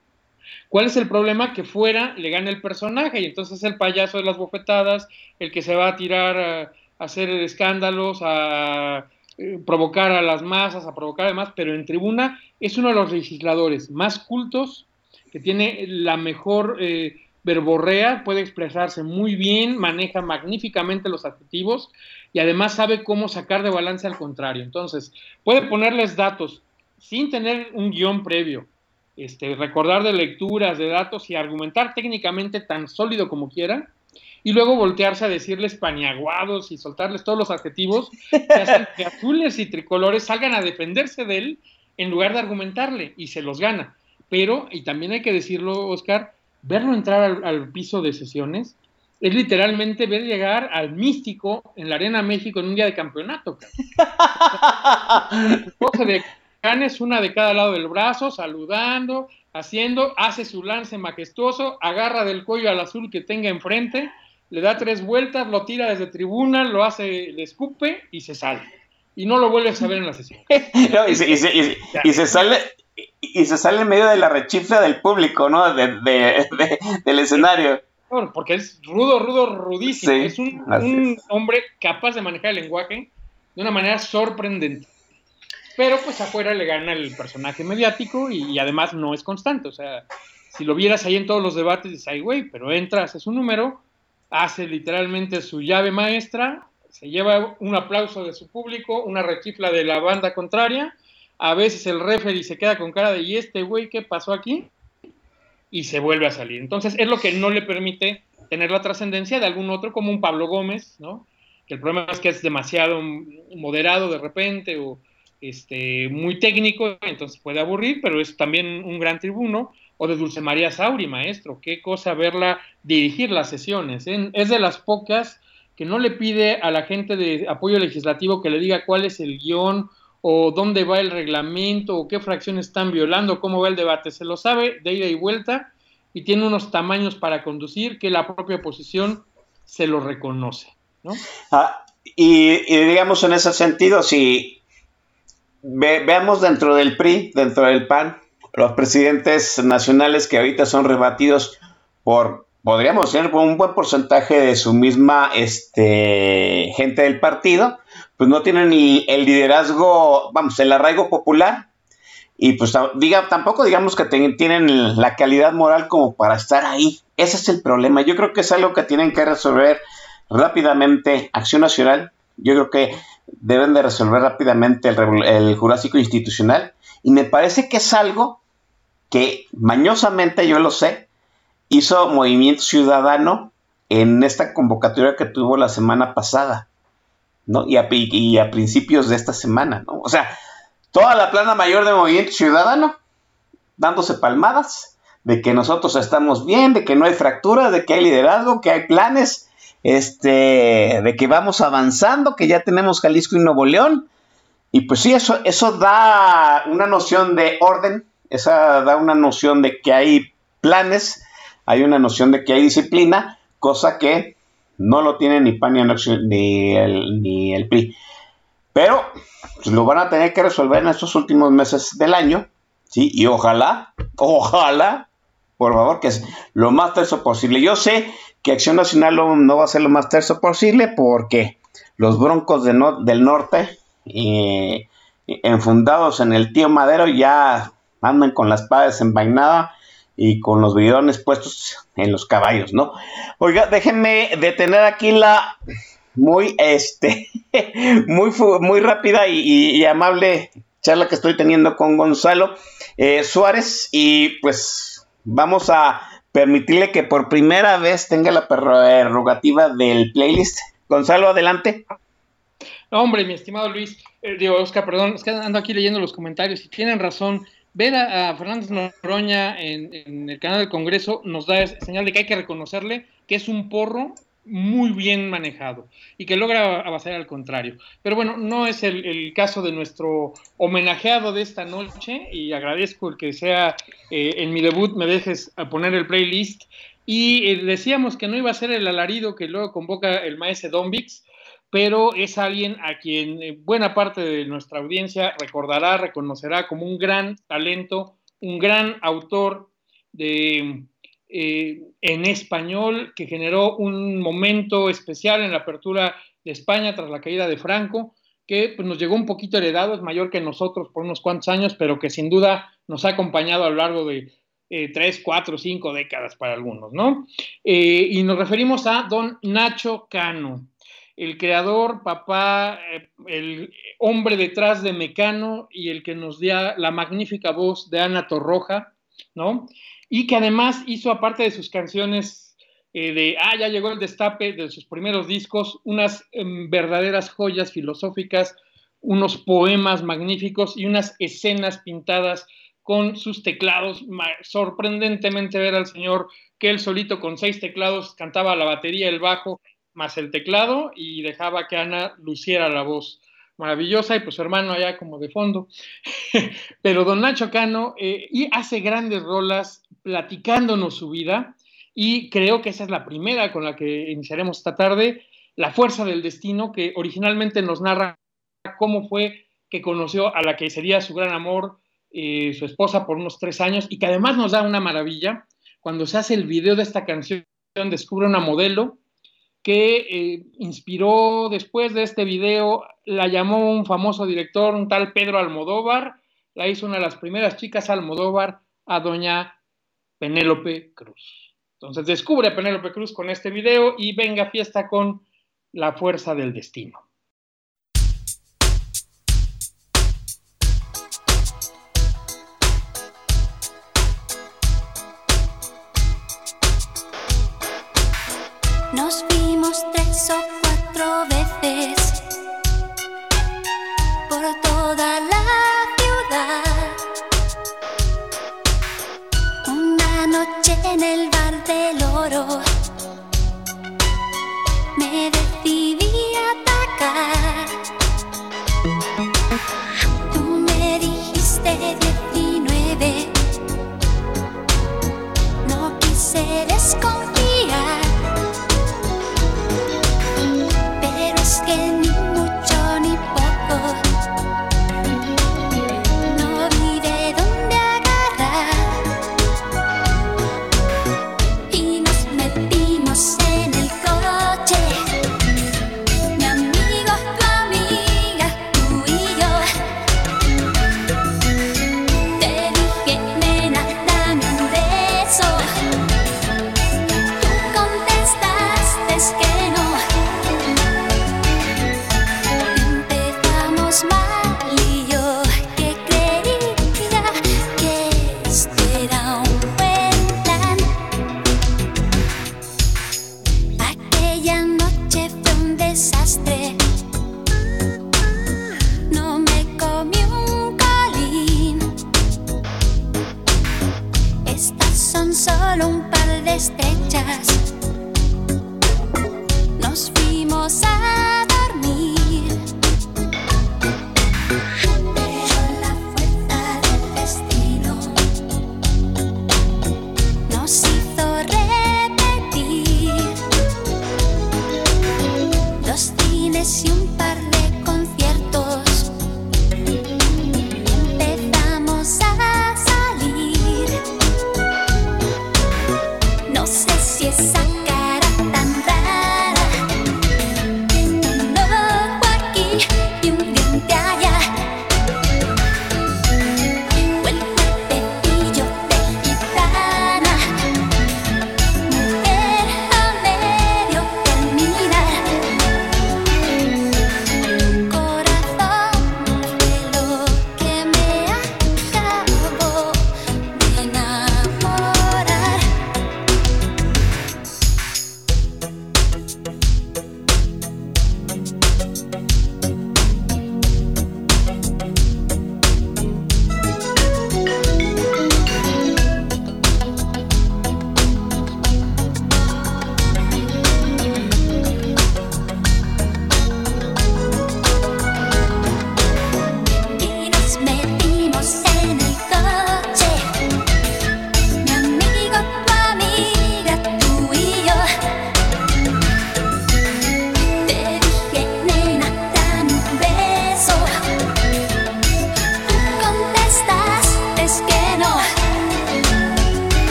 ¿Cuál es el problema? Que fuera le gana el personaje y entonces el payaso de las bofetadas, el que se va a tirar a, hacer escándalos, a eh, provocar a las masas, a provocar además, pero en tribuna es uno de los legisladores más cultos, que tiene la mejor eh, verborrea, puede expresarse muy bien, maneja magníficamente los adjetivos y además sabe cómo sacar de balance al contrario. Entonces, puede ponerles datos sin tener un guion previo, este, recordar de lecturas, de datos y argumentar técnicamente tan sólido como quiera, y luego voltearse a decirles paniaguados y soltarles todos los adjetivos que que azules y tricolores salgan a defenderse de él en lugar de argumentarle y se los gana. Pero, y también hay que decirlo, Oscar, verlo entrar al, al piso de sesiones es literalmente ver llegar al místico en la Arena México en un día de campeonato. [laughs] de canes, una de cada lado del brazo, saludando, haciendo, hace su lance majestuoso, agarra del cuello al azul que tenga enfrente, le da tres vueltas, lo tira desde tribuna, lo hace, le escupe y se sale. Y no lo vuelves a ver en la sesión. [laughs] y, se, y, se, y, se, sale y se sale en medio de la rechifla del público, ¿no? De, de, del escenario. Porque es rudo, rudo, rudísimo. es un, un hombre capaz de manejar el lenguaje de una manera sorprendente. Pero pues afuera le gana el personaje mediático y, además no es constante. O sea, si lo vieras ahí en todos los debates, dices, ay, güey, pero entra, hace su número, hace literalmente su llave maestra, se lleva un aplauso de su público, una rechifla de la banda contraria, a veces el referee se queda con cara de, ¿y este güey qué pasó aquí? Y se vuelve a salir. Entonces es lo que no le permite tener la trascendencia de algún otro, como un Pablo Gómez, ¿no? Que el problema es que es demasiado moderado de repente o este, muy técnico, entonces puede aburrir, pero es también un gran tribuno. O de Dulce María Sauri, maestro, qué cosa verla dirigir las sesiones. ¿eh? Es de las pocas que no le pide a la gente de apoyo legislativo que le diga cuál es el guion o dónde va el reglamento o qué fracciones están violando, cómo va el debate. Se lo sabe de ida y vuelta y tiene unos tamaños para conducir que la propia oposición se lo reconoce. ¿no? Ah, y, y, digamos en ese sentido, si veamos dentro del PRI, dentro del PAN, los presidentes nacionales que ahorita son rebatidos por, podríamos por un buen porcentaje de su misma este, gente del partido, pues no tienen el, el liderazgo, vamos, el arraigo popular. Y pues diga, tampoco digamos que tienen la calidad moral como para estar ahí. Ese es el problema. Yo creo que es algo que tienen que resolver rápidamente Acción Nacional. Yo creo que deben de resolver rápidamente el, Jurásico Institucional. Y me parece que es algo que mañosamente, yo lo sé, hizo Movimiento Ciudadano en esta convocatoria que tuvo la semana pasada, ¿no? Y a, y a principios de esta semana, ¿no? O sea, toda la plana mayor de Movimiento Ciudadano dándose palmadas de que nosotros estamos bien, de que no hay fractura, de que hay liderazgo, que hay planes este, de que vamos avanzando, que ya tenemos Jalisco y Nuevo León. Y pues sí, eso, eso da una noción de orden, esa da una noción de que hay planes, hay una noción de que hay disciplina, cosa que no lo tiene ni PAN ni, el, ni el PRI. Pero pues, lo van a tener que resolver en estos últimos meses del año, ¿sí? Y ojalá, ojalá, por favor, que es lo más terso posible. Yo sé que Acción Nacional no va a ser lo más terso posible porque los broncos del norte, eh, enfundados en el tío Madero, ya andan con las padas envainadas y con los bidones puestos en los caballos, ¿no? Oiga, déjenme detener aquí la muy, este, [laughs] muy, muy rápida y, amable charla que estoy teniendo con Gonzalo eh, Suárez y pues vamos a permitirle que por primera vez tenga la prerrogativa del playlist. Gonzalo, adelante. hombre, mi estimado Luis, eh, digo, Oscar, perdón, es que ando aquí leyendo los comentarios y tienen razón. Ver a, Fernández Noroña en, el canal del Congreso nos da señal de que hay que reconocerle que es un porro muy bien manejado y que logra avanzar al contrario. Pero bueno, no es el, caso de nuestro homenajeado de esta noche y agradezco el que sea eh, en mi debut me dejes poner el playlist. Y eh, decíamos que no iba a ser el alarido que luego convoca el maestro Dombix, pero es alguien a quien eh, buena parte de nuestra audiencia recordará, reconocerá como un gran talento, un gran autor de eh, en español que generó un momento especial en la apertura de España tras la caída de Franco, que pues, nos llegó un poquito heredado, es mayor que nosotros por unos cuantos años, pero que sin duda nos ha acompañado a lo largo de eh, tres, cuatro, cinco décadas para algunos, ¿no? Y nos referimos a don Nacho Cano, el creador, papá, el hombre detrás de Mecano y el que nos dio la magnífica voz de Ana Torroja, ¿no? Y que además hizo, aparte de sus canciones eh, de, ah, ya llegó el destape de sus primeros discos, unas em, verdaderas joyas filosóficas, unos poemas magníficos y unas escenas pintadas con sus teclados. Sorprendentemente ver al señor que él solito con seis teclados cantaba la batería, el bajo, más el teclado y dejaba que Ana luciera la voz maravillosa y pues su hermano allá como de fondo. [laughs] Pero don Nacho Cano eh, y hace grandes rolas platicándonos su vida y creo que esa es la primera con la que iniciaremos esta tarde, La Fuerza del Destino, que originalmente nos narra cómo fue que conoció a la que sería su gran amor, eh, su esposa por unos tres años y que además nos da una maravilla. Cuando se hace el video de esta canción, descubre una modelo que eh, inspiró después de este video, la llamó un famoso director, un tal Pedro Almodóvar, la hizo una de las primeras chicas Almodóvar a doña Penélope Cruz. Entonces descubre a Penélope Cruz con este video y venga fiesta con la fuerza del destino.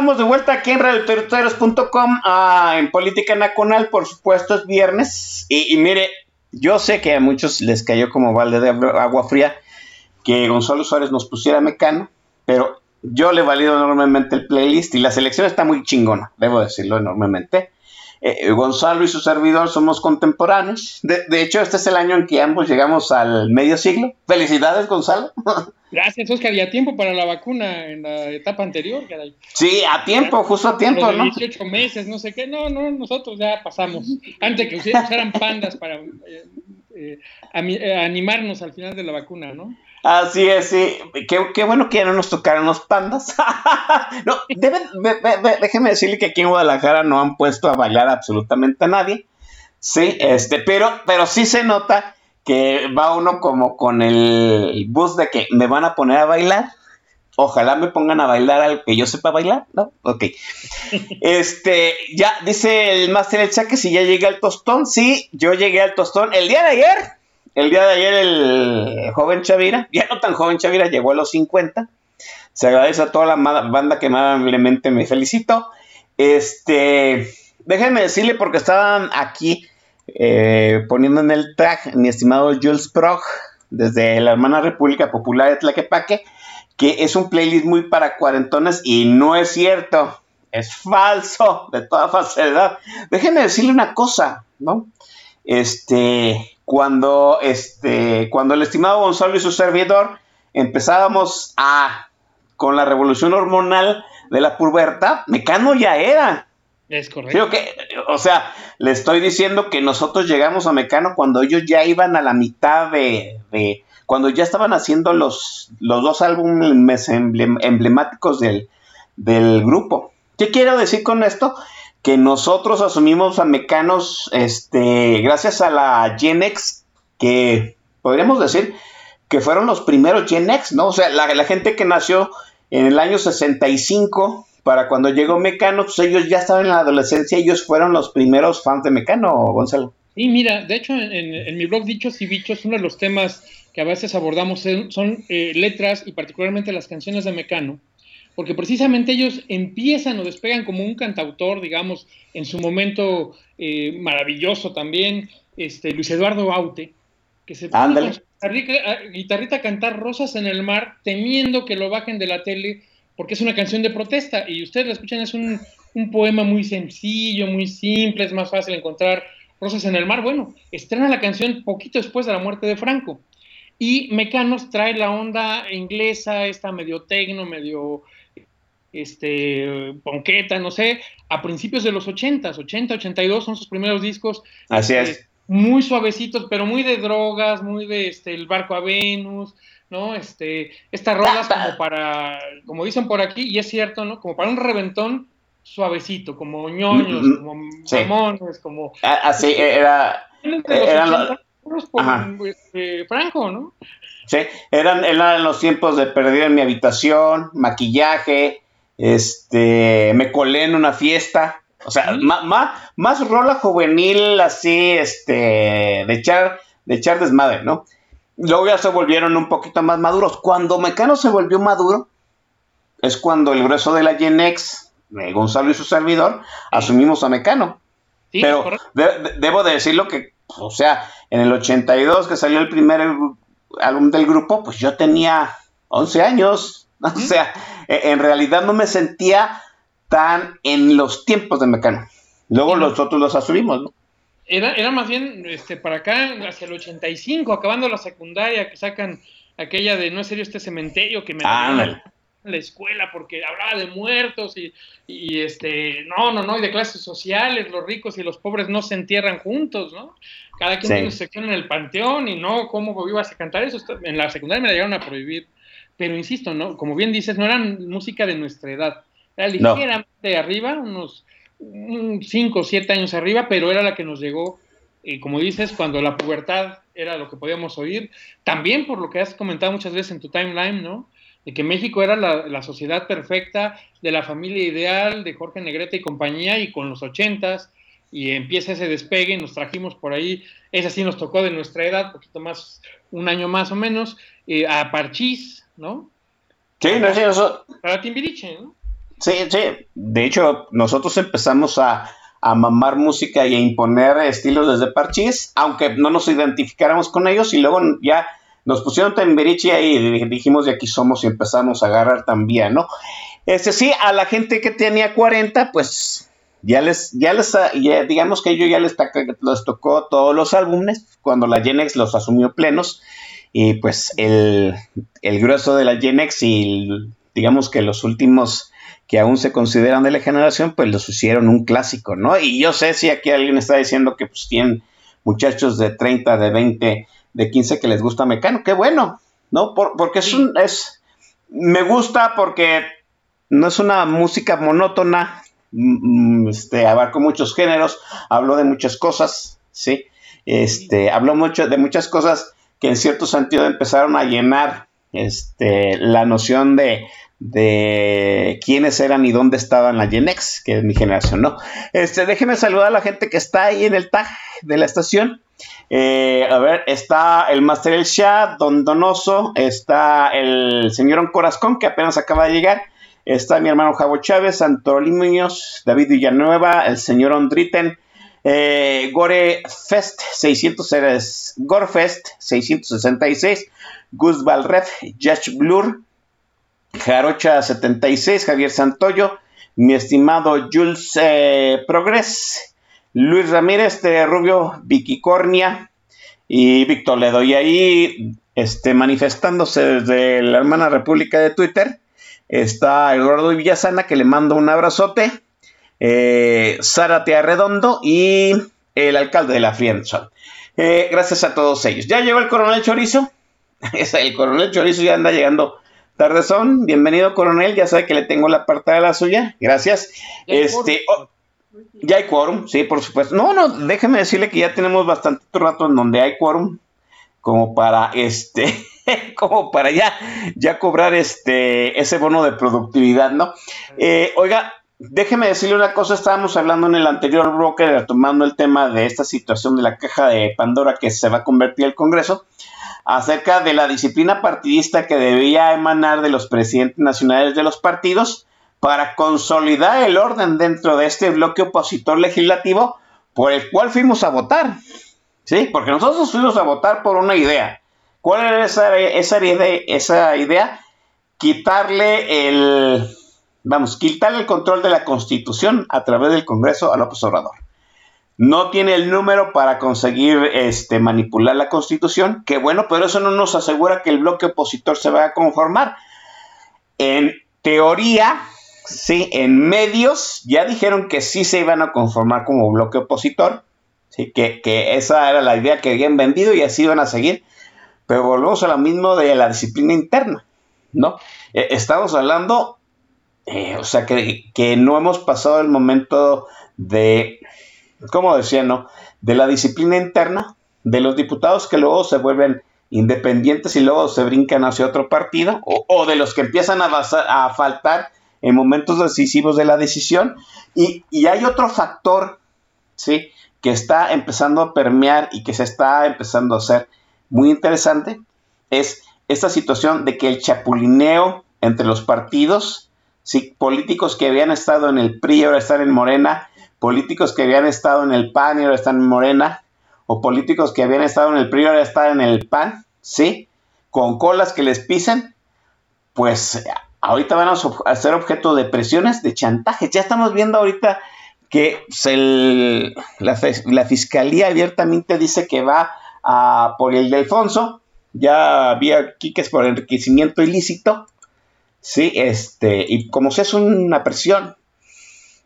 Estamos de vuelta aquí en radioterritorios.com, ah, en Política Nacional, por supuesto, es viernes. Y, y mire, yo sé que a muchos les cayó como balde de agua fría que Gonzalo Suárez nos pusiera mecano, pero yo le valido enormemente el playlist y la selección está muy chingona, debo decirlo enormemente. Eh, Gonzalo y su servidor somos contemporáneos. De, de, hecho, este es el año en que ambos llegamos al medio siglo. Felicidades, Gonzalo. [laughs] Gracias, Oscar. Y a tiempo para la vacuna en la etapa anterior, caray. Sí, a tiempo, justo a tiempo, ¿no? 18 meses, no sé qué. No, no, nosotros ya pasamos. Antes que usaran pandas para eh, eh, eh, animarnos al final de la vacuna, ¿no? Así es, sí. Qué, qué bueno que ya no nos tocaron los pandas. [laughs] no, deben, ve- déjeme decirle que aquí en Guadalajara no han puesto a bailar absolutamente a nadie. Sí, este, pero, pero sí se nota que va uno como con el bus de que me van a poner a bailar. Ojalá me pongan a bailar algo que yo sepa bailar, ¿no? Ok. [laughs] Este, ya dice el Master El que si ya llegué al tostón. Sí, yo llegué al tostón el día de ayer. El día de ayer el joven Chavira, ya no tan joven Chavira, llegó a los 50. Se agradece a toda la banda que amablemente me felicitó. Este, déjenme decirle porque estaban aquí eh, poniendo en el tag mi estimado Jules Prog desde la hermana República Popular de Tlaquepaque, que es un playlist muy para cuarentones y no es cierto, es falso de toda falsedad. Déjenme decirle una cosa, ¿no? Este, cuando, este, cuando el estimado Gonzalo y su servidor empezábamos a con la revolución hormonal de la pubertad, Mecano ya era. Es correcto. O sea, le estoy diciendo que nosotros llegamos a Mecano cuando ellos ya iban a la mitad de, de- cuando ya estaban haciendo los, los dos álbumes emblem- emblemáticos del, del grupo. ¿Qué quiero decir con esto? Que nosotros asumimos a Mecanos, este, gracias a la Gen X, que podríamos decir que fueron los primeros Gen X, ¿no? O sea, la, gente que nació en el año 65, para cuando llegó Mecano, pues ellos ya estaban en la adolescencia, ellos fueron los primeros fans de Mecano, Gonzalo. Sí, mira, de hecho, en, mi blog Dichos y Bichos, uno de los temas que a veces abordamos son, son, eh, letras y particularmente las canciones de Mecano, porque precisamente ellos empiezan o despegan como un cantautor, digamos, en su momento eh, maravilloso también, este, Luis Eduardo Aute, que se pone Ándale. con su guitarrita, a- guitarrita a cantar Rosas en el Mar, temiendo que lo bajen de la tele, porque es una canción de protesta, y ustedes la escuchan, es un, un poema muy sencillo, muy simple, es más fácil encontrar Rosas en el Mar, bueno, estrena la canción poquito después de la muerte de Franco. Y Mecanos trae la onda inglesa, esta medio tecno, medio este ponqueta, no sé, a principios de los 80, 80, 82 son sus primeros discos. Así este, es. Muy suavecitos, pero muy de drogas, muy de este el barco a Venus, ¿no? Este, estas rolas como para, como dicen por aquí, y es cierto, ¿no? Como para un reventón suavecito, como ñoños, Mm, mm, como sí. mamones, como Ah, Así era, de los eran los- 80 por este, Franco, ¿no? sí, eran, eran los tiempos de perdido en mi habitación, maquillaje, este, me colé en una fiesta, o sea, Sí. ma- ma- más rola juvenil así, este, de echar, de echar desmadre, ¿no? Luego ya se volvieron un poquito más maduros. Cuando Mecano se volvió maduro, es cuando el grueso de la Gen X, eh, Gonzalo y su servidor, asumimos a Mecano. Sí, Pero correcto. de- de- debo de decirlo que, o sea, en el 82 que salió el primer álbum del grupo, pues yo tenía 11 años. [laughs] O sea, e- en realidad no me sentía tan en los tiempos de Mecano. Luego Sí. nosotros los asumimos, ¿no? Era, era más bien este, para acá, hacia el 85, acabando la secundaria, que sacan aquella de No es serio este cementerio, que me Ándale. en la escuela porque hablaba de muertos y, y, este, no, no, no, y de clases sociales, los ricos y los pobres no se entierran juntos, ¿no? Cada quien Sí. tiene su sección en el panteón y no, ¿cómo ibas a cantar eso? En la secundaria me la llegaron a prohibir, pero insisto, ¿no? Como bien dices, no eran música de nuestra edad, era No. ligeramente arriba, unos 5 o 7 años arriba, pero era la que nos llegó, y como dices, cuando la pubertad era lo que podíamos oír, también por lo que has comentado muchas veces en tu timeline, ¿no? De que México era la, la sociedad perfecta, de la familia ideal, de Jorge Negrete y compañía, y con los ochentas, y empieza ese despegue, y nos trajimos por ahí, esa sí nos tocó de nuestra edad, poquito más, un año más o menos, eh, a Parchís, ¿no? Sí, no sé, eso- Para Timbiriche, ¿no? Sí, sí. De hecho, nosotros empezamos a, a mamar música y a imponer estilos desde Parchís, aunque no nos identificáramos con ellos y luego ya nos pusieron Temberichi y dijimos de aquí somos y empezamos a agarrar también, ¿no? Este sí, a la gente que tenía 40, pues ya les, ya les, ya, digamos que ellos ya les, les, tocó todos los álbumes cuando la Genex los asumió plenos y pues el, el grueso de la Genex y digamos que los últimos que aún se consideran de la generación, pues los hicieron un clásico, ¿no? Y yo sé si aquí alguien está diciendo que pues tienen muchachos de 30, de 20, de 15 que les gusta Mecano, qué bueno, ¿no? porque es un, es, me gusta porque no es una música monótona, mm, mm, este, abarco muchos géneros, hablo de muchas cosas, ¿sí? Este, hablo mucho de muchas cosas que en cierto sentido empezaron a llenar este, la noción de, de quiénes eran y dónde estaban la Genex, que es mi generación, ¿no? Este, déjenme saludar a la gente que está ahí en el tag de la estación. Eh, a ver, está el Master El Shah, Don Donoso, está el señor Oncorazcón, que apenas acaba de llegar, está mi hermano Javo Chávez, Muñoz, David Villanueva, el señor Ondriten, eh, Gore Fest 600 Gore Fest 666, Gus Valref, Josh Blur, Jarocha 76, Javier Santoyo, mi estimado Jules eh, Progress, Luis Ramírez de Rubio, Vicky Cornia y Víctor Ledo. Y ahí, este, manifestándose desde la hermana República de Twitter, está Eduardo Villasana, que le mando un abrazote, eh, Zárate Redondo y el alcalde de la Friendzone. Eh, gracias a todos ellos. ¿Ya llegó el coronel Chorizo? [laughs] el coronel Chorizo ya anda llegando Tardezón, bienvenido coronel, ya sabe que le tengo la parte de la suya, gracias. Este, oh, ya hay quórum, sí, por supuesto. No, no, déjeme decirle que ya tenemos bastante rato en donde hay quórum, como para este, [laughs] como para ya, ya cobrar este, ese bono de productividad, ¿no? Eh, oiga, déjeme decirle una cosa, estábamos hablando en el anterior bloque, retomando el tema de esta situación de la caja de Pandora que se va a convertir el Congreso acerca de la disciplina partidista que debía emanar de los presidentes nacionales de los partidos para consolidar el orden dentro de este bloque opositor legislativo por el cual fuimos a votar. ¿Sí? Porque nosotros fuimos a votar por una idea. ¿Cuál era esa, esa, idea, esa idea? Quitarle el, vamos, quitarle el control de la constitución a través del Congreso a López Obrador no tiene el número para conseguir este, manipular la constitución, que bueno, pero eso no nos asegura que el bloque opositor se vaya a conformar. En teoría, sí, en medios ya dijeron que sí se iban a conformar como bloque opositor, ¿sí? que, esa era la idea que habían vendido y así iban a seguir, pero volvemos a lo mismo de la disciplina interna, ¿no? Eh, estamos hablando, eh, o sea, que, que no hemos pasado el momento de como decía, ¿no? De la disciplina interna, de los diputados que luego se vuelven independientes y luego se brincan hacia otro partido, o, de los que empiezan a, a, faltar en momentos decisivos de la decisión. Y, hay otro factor, ¿sí? Que está empezando a permear y que se está empezando a hacer muy interesante, es esta situación de que el chapulineo entre los partidos, ¿sí? políticos que habían estado en el PRI ahora están en Morena, políticos que habían estado en el PAN y ahora están en Morena, o políticos que habían estado en el PRI ahora están en el PAN, ¿sí? Con colas que les pisen, pues ahorita van a ser objeto de presiones, de chantajes. Ya estamos viendo ahorita que la, fiscalía abiertamente dice que va a, por el de Alfonso, ya había quiques por enriquecimiento ilícito, sí, este, y como si es una presión,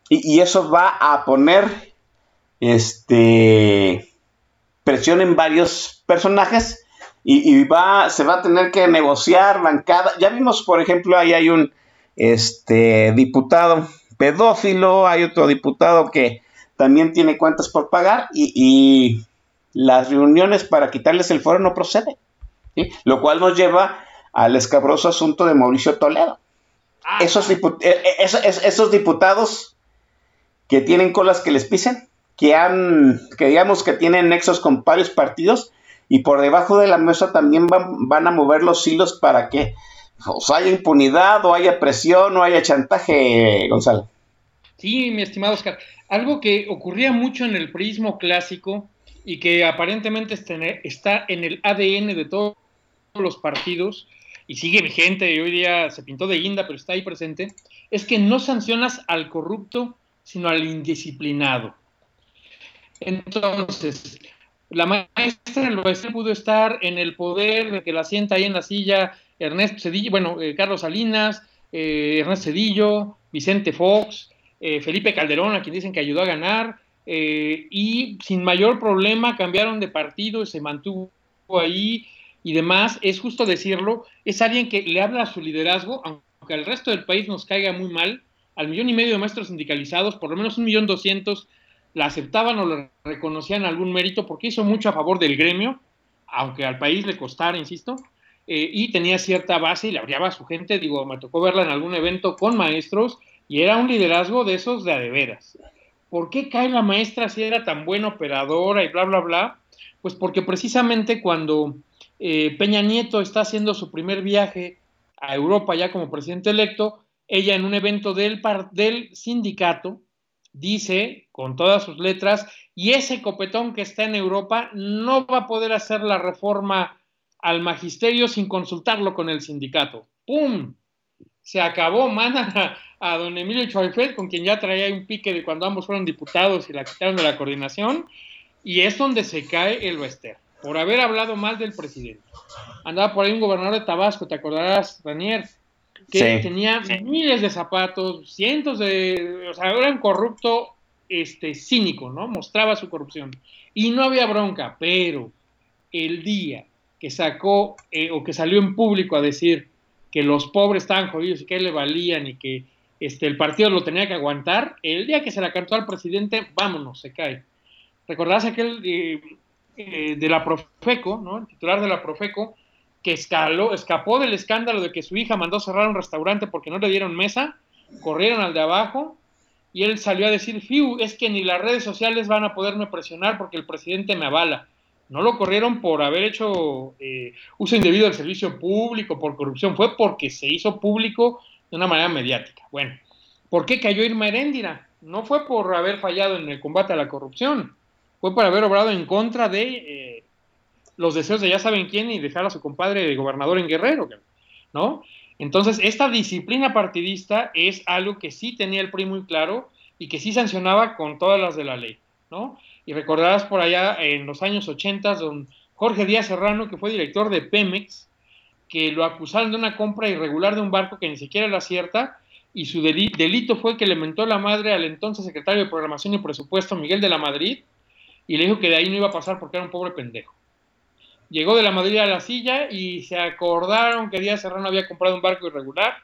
y, eso va a poner este presión en varios personajes y, va, se va a tener que negociar bancada. Ya vimos, por ejemplo, ahí hay un este, diputado pedófilo, hay otro diputado que también tiene cuentas por pagar y, las reuniones para quitarles el foro no proceden. Lo cual nos lleva al escabroso asunto de Mauricio Toledo. Ah, esos, eh, eh, esos diputados que tienen colas que les pisen, que han, que digamos que tienen nexos con varios partidos y por debajo de la mesa también van, van a mover los hilos para que o sea, haya impunidad, o haya presión, o haya chantaje, Gonzalo. Sí, mi estimado Oscar. Algo que ocurría mucho en el prismo clásico y que aparentemente está en el ADN de todos los partidos y sigue vigente y hoy día se pintó de guinda, pero está ahí presente, es que no sancionas al corrupto, sino al indisciplinado. Entonces, la maestra lo pudo estar en el poder de que la sienta ahí en la silla Ernesto Cedillo, bueno, eh, Carlos Salinas, eh, Ernesto Cedillo, Vicente Fox, eh, Felipe Calderón, a quien dicen que ayudó a ganar, y sin mayor problema cambiaron de partido y se mantuvo ahí y demás. Es justo decirlo, es alguien que le habla a su liderazgo, aunque al resto del país nos caiga muy mal, al millón y medio de maestros sindicalizados, por lo menos un millón doscientos la aceptaban o le reconocían algún mérito porque hizo mucho a favor del gremio, aunque al país le costara, insisto, eh, y tenía cierta base y le abriaba a su gente. Digo, me tocó verla en algún evento con maestros y era un liderazgo de esos de adeveras. ¿Por qué cae la maestra si era tan buena operadora y bla, bla, bla? Pues porque precisamente cuando eh, Peña Nieto está haciendo su primer viaje a Europa ya como presidente electo, ella en un evento del, sindicato, dice con todas sus letras, y ese copetón que está en Europa no va a poder hacer la reforma al magisterio sin consultarlo con el sindicato. ¡Pum! Se acabó, mandan a, don Emilio Choifet, con quien ya traía un pique de cuando ambos fueron diputados y la quitaron de la coordinación, y es donde se cae el Bester, por haber hablado mal del presidente. Andaba por ahí un gobernador de Tabasco, te acordarás, Daniel, que tenía miles de zapatos, cientos de, o sea, era un corrupto este, cínico, ¿no? Mostraba su corrupción. Y no había bronca, pero el día que sacó eh, o que salió en público a decir que los pobres estaban jodidos y que le valían y que este, el partido lo tenía que aguantar, el día que se la cantó al presidente, vámonos, se cae. ¿Recordás aquel eh, eh, de la Profeco, ¿no? el titular de la Profeco, que escaló, escapó del escándalo de que su hija mandó cerrar un restaurante porque no le dieron mesa, corrieron al de abajo y él salió a decir, Fiu, es que ni las redes sociales van a poderme presionar porque el presidente me avala. No lo corrieron por haber hecho eh, uso indebido del servicio público, por corrupción, fue porque se hizo público de una manera mediática. Bueno, ¿por qué cayó Irma Heréndira? No fue por haber fallado en el combate a la corrupción, fue por haber obrado en contra de eh, los deseos de ya saben quién y dejar a su compadre de gobernador en Guerrero, ¿no? Entonces, esta disciplina partidista es algo que sí tenía el PRI muy claro y que sí sancionaba con todas las de la ley, ¿no? Y recordarás por allá en los años 80, don Jorge Díaz Serrano, que fue director de Pemex, que lo acusaron de una compra irregular de un barco que ni siquiera era cierta, y su delito fue que le mentó la madre al entonces secretario de Programación y Presupuesto, Miguel de la Madrid, y le dijo que de ahí no iba a pasar porque era un pobre pendejo. Llegó de la Madrid a la silla y se acordaron que Díaz Serrano había comprado un barco irregular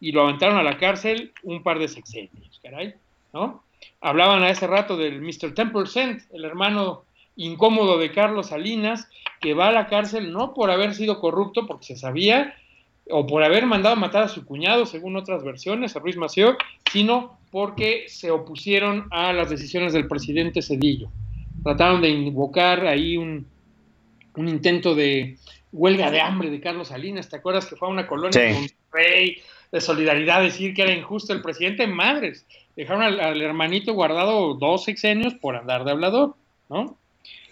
y lo aventaron a la cárcel un par de sexenios, caray, ¿no? Hablaban a ese rato del Mr. Temple Sent, el hermano incómodo de Carlos Salinas, que va a la cárcel no por haber sido corrupto, porque se sabía, o por haber mandado matar a su cuñado, según otras versiones, a Ruiz Mació, sino porque se opusieron a las decisiones del presidente Cedillo. Trataron de invocar ahí un, un intento de huelga de hambre de Carlos Salinas. ¿Te acuerdas que fue a una colonia con rey de solidaridad decir que era injusto el presidente? Madres, dejaron al, hermanito guardado dos sexenios por andar de hablador, ¿no?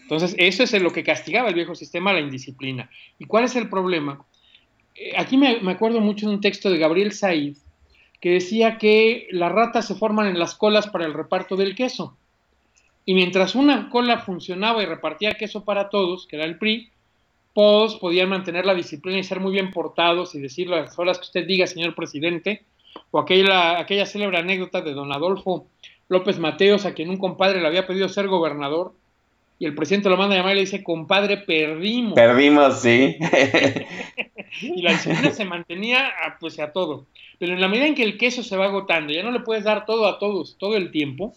Entonces, eso es lo que castigaba el viejo sistema, la indisciplina. ¿Y cuál es el problema? Eh, aquí me, me, acuerdo mucho de un texto de Gabriel Said que decía que las ratas se forman en las colas para el reparto del queso. Y mientras una cola funcionaba y repartía queso para todos, que era el PRI, todos podían mantener la disciplina y ser muy bien portados y decir las horas que usted diga, señor presidente, o aquella, aquella célebre anécdota de don Adolfo López Mateos, a quien un compadre le había pedido ser gobernador, y el presidente lo manda a llamar y le dice, compadre, perdimos. Perdimos, sí. [laughs] y la disciplina se mantenía a, pues a todo. Pero en la medida en que el queso se va agotando, ya no le puedes dar todo a todos todo el tiempo,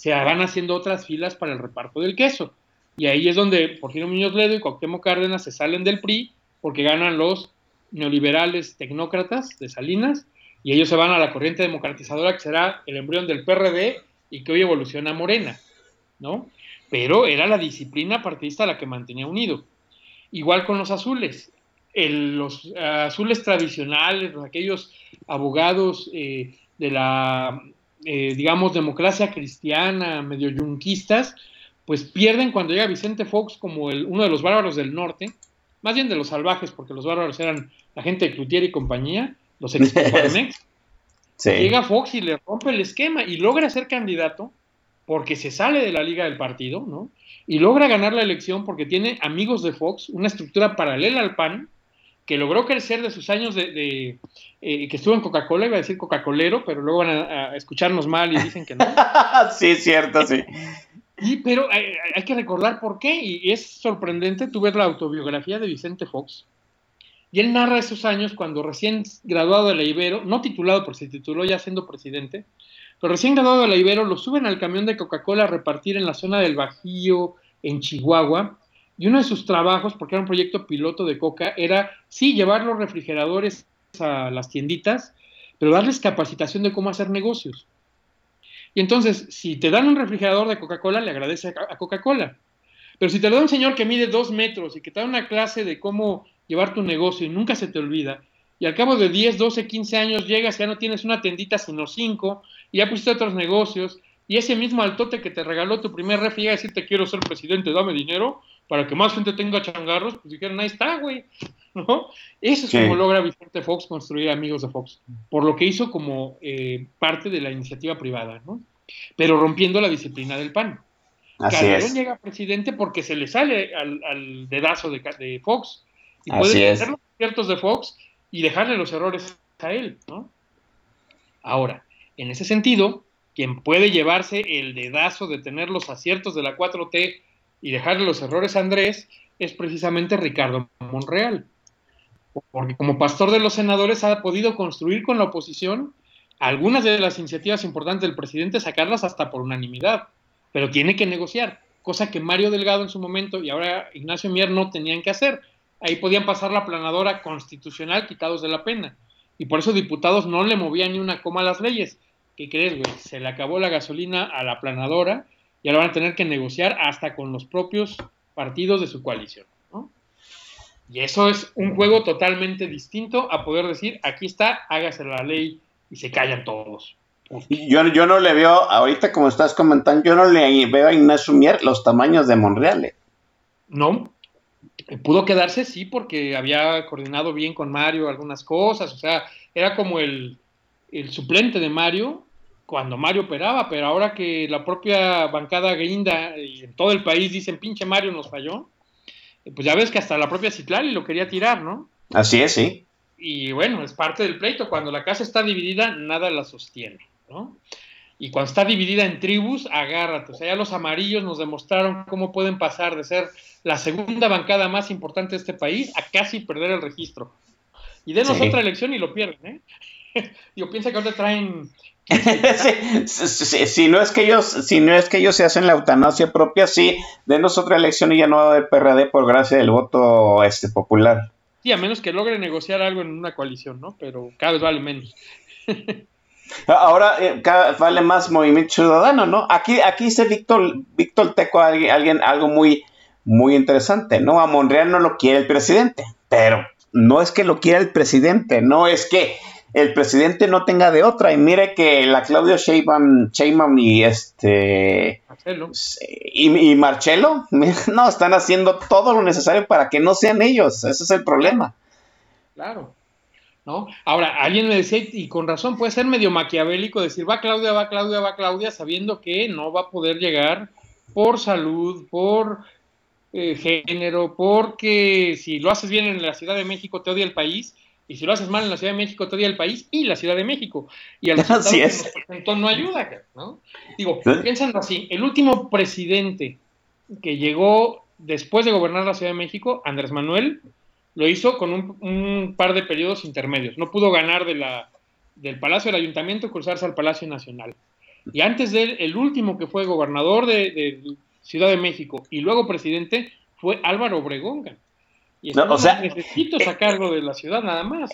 se van haciendo otras filas para el reparto del queso. Y ahí es donde Porfirio Muñoz Ledo y Cuauhtémoc Cárdenas se salen del PRI porque ganan los neoliberales tecnócratas de Salinas y ellos se van a la corriente democratizadora que será el embrión del PRD y que hoy evoluciona a Morena, ¿no? Pero era la disciplina partidista la que mantenía unido. Igual con los azules. el- los azules tradicionales, los- aquellos abogados eh, de la, eh, digamos, democracia cristiana, medio yunquistas, pues pierden cuando llega Vicente Fox como el, uno de los bárbaros del norte, más bien de los salvajes, porque los bárbaros eran la gente de Cloutier y compañía, los ex [laughs] Sí. Llega Fox y le rompe el esquema y logra ser candidato porque se sale de la liga del partido, ¿no? Y logra ganar la elección porque tiene amigos de Fox, una estructura paralela al PAN, que logró crecer de sus años de, de, eh, que estuvo en Coca-Cola, iba a decir Coca-Colero, pero luego van a, a escucharnos mal y dicen que no. [laughs] sí, cierto, sí. Y, pero hay, hay que recordar por qué, y es sorprendente, tú ves la autobiografía de Vicente Fox, y él narra esos años cuando recién graduado de la Ibero, no titulado, porque se tituló ya siendo presidente, pero recién graduado de la Ibero, lo suben al camión de Coca-Cola a repartir en la zona del Bajío, en Chihuahua, y uno de sus trabajos, porque era un proyecto piloto de Coca, era, sí, llevar los refrigeradores a las tienditas, pero darles capacitación de cómo hacer negocios. Y entonces, si te dan un refrigerador de Coca-Cola, le agradece a Coca-Cola. Pero si te lo da un señor que mide dos metros y que te da una clase de cómo llevar tu negocio y nunca se te olvida, y al cabo de 10, 12, 15 años llegas ya no tienes una tendita sino cinco, y ya pusiste otros negocios, y ese mismo altote que te regaló tu primer refri a decirte quiero ser presidente, dame dinero, para que más gente tenga changarros, pues dijeron, ahí está, güey. [laughs] ¿No? Eso es Sí. como logra Vicente Fox construir amigos de Fox, por lo que hizo como eh, parte de la iniciativa privada, ¿no? Pero rompiendo la disciplina del PAN. Así Calderón es. llega presidente porque se le sale al, al dedazo de, Fox. Y Así puede hacer los aciertos de Fox y dejarle los errores a él, ¿no? Ahora, en ese sentido, quien puede llevarse el dedazo de tener los aciertos de la 4T y dejarle los errores a Andrés es precisamente Ricardo Monreal. Porque como pastor de los senadores ha podido construir con la oposición algunas de las iniciativas importantes del presidente, sacarlas hasta por unanimidad, pero tiene que negociar, cosa que Mario Delgado en su momento y ahora Ignacio Mier no tenían que hacer. Ahí podían pasar la planadora constitucional quitados de la pena. Y por eso diputados no le movían ni una coma a las leyes. ¿Qué crees, güey? Se le acabó la gasolina a la planadora y ahora van a tener que negociar hasta con los propios partidos de su coalición. ¿no? Y eso es un juego totalmente distinto a poder decir, aquí está, hágase la ley y se callan todos. Yo, yo no le veo, ahorita como estás comentando, yo no le veo a Ignacio Mier los tamaños de Monreal. eh. No, pudo quedarse, sí, porque había coordinado bien con Mario algunas cosas, o sea, era como el, el suplente de Mario cuando Mario operaba, pero ahora que la propia bancada grinda y en todo el país dicen, pinche Mario nos falló, eh, pues ya ves que hasta la propia Citlali lo quería tirar, ¿no? Así es, sí. Y bueno, es parte del pleito. Cuando la casa está dividida, nada la sostiene, ¿no? Y cuando está dividida en tribus, agárrate. O sea, ya los amarillos nos demostraron cómo pueden pasar de ser la segunda bancada más importante de este país a casi perder el registro. Y denos Sí. otra elección y lo pierden, ¿eh? [laughs] Digo, piensa que ahora traen... Si no es que ellos, si no es que ellos se hacen la eutanasia propia, sí, denos otra elección y ya no va a haber PRD por gracia del voto este popular. Sí, a menos que logre negociar algo en una coalición, ¿no? Pero cada vez vale menos. [laughs] Ahora eh, vale más movimiento ciudadano, ¿no? Aquí, aquí dice Víctor, Víctor Teco alguien, alguien algo muy, muy interesante, ¿no? A Monreal no lo quiere el presidente, pero no es que lo quiera el presidente, no es que el presidente no tenga de otra. Y mire que la Claudia Sheinbaum, Sheinbaum y este Marcelo. y, y Marcelo, [laughs] no, están haciendo todo lo necesario para que no sean ellos. Ese es el problema. Claro. ¿No? Ahora, alguien me decía, y con razón, puede ser medio maquiavélico decir, va Claudia, va Claudia, va Claudia, sabiendo que no va a poder llegar por salud, por eh, género, porque si lo haces bien en la Ciudad de México te odia el país, y si lo haces mal en la Ciudad de México te odia el país y la Ciudad de México. Y el [laughs] resultado Así que es. nos presentó no ayuda, ¿no? Digo, Sí. piénsalo así, el último presidente que llegó después de gobernar la Ciudad de México, Andrés Manuel, lo hizo con un, un par de periodos intermedios. No pudo ganar de la, del Palacio del Ayuntamiento y cruzarse al Palacio Nacional. Y antes de él, el último que fue gobernador de, de Ciudad de México y luego presidente fue Álvaro Obregón. Y No, o sea, necesito sacarlo de la ciudad nada más.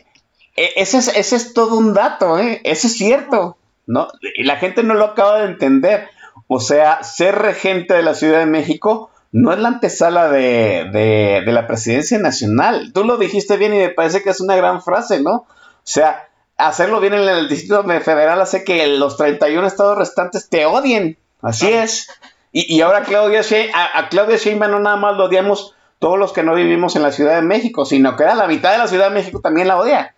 E- Ese es, ese es todo un dato, ¿eh? Eso es cierto. ¿no? Y la gente no lo acaba de entender. O sea, ser regente de la Ciudad de México no es la antesala de, de, de la presidencia nacional. Tú lo dijiste bien y me parece que es una gran frase, ¿no? O sea, hacerlo bien en el Distrito Federal hace que los 31 estados restantes te odien. Así es. Y, y ahora Claudia She- a, a Claudia Sheinbaum no nada más lo odiamos todos los que no vivimos en la Ciudad de México, sino que era la mitad de la Ciudad de México también la odia.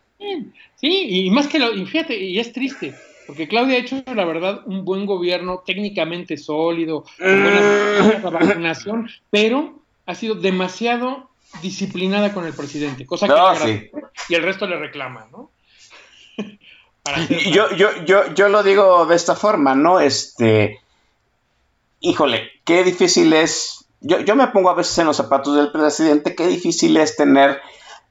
Sí, y más que lo, y fíjate, y es triste, porque Claudia ha hecho, la verdad, un buen gobierno técnicamente sólido, con buenas la vacunación, pero ha sido demasiado disciplinada con el presidente, cosa que No, agradece, y el resto le reclama, ¿no? [laughs] Yo, yo, yo, yo lo digo de esta forma, ¿no? Este, híjole, qué difícil es. Yo, yo me pongo a veces en los zapatos del presidente, qué difícil es tener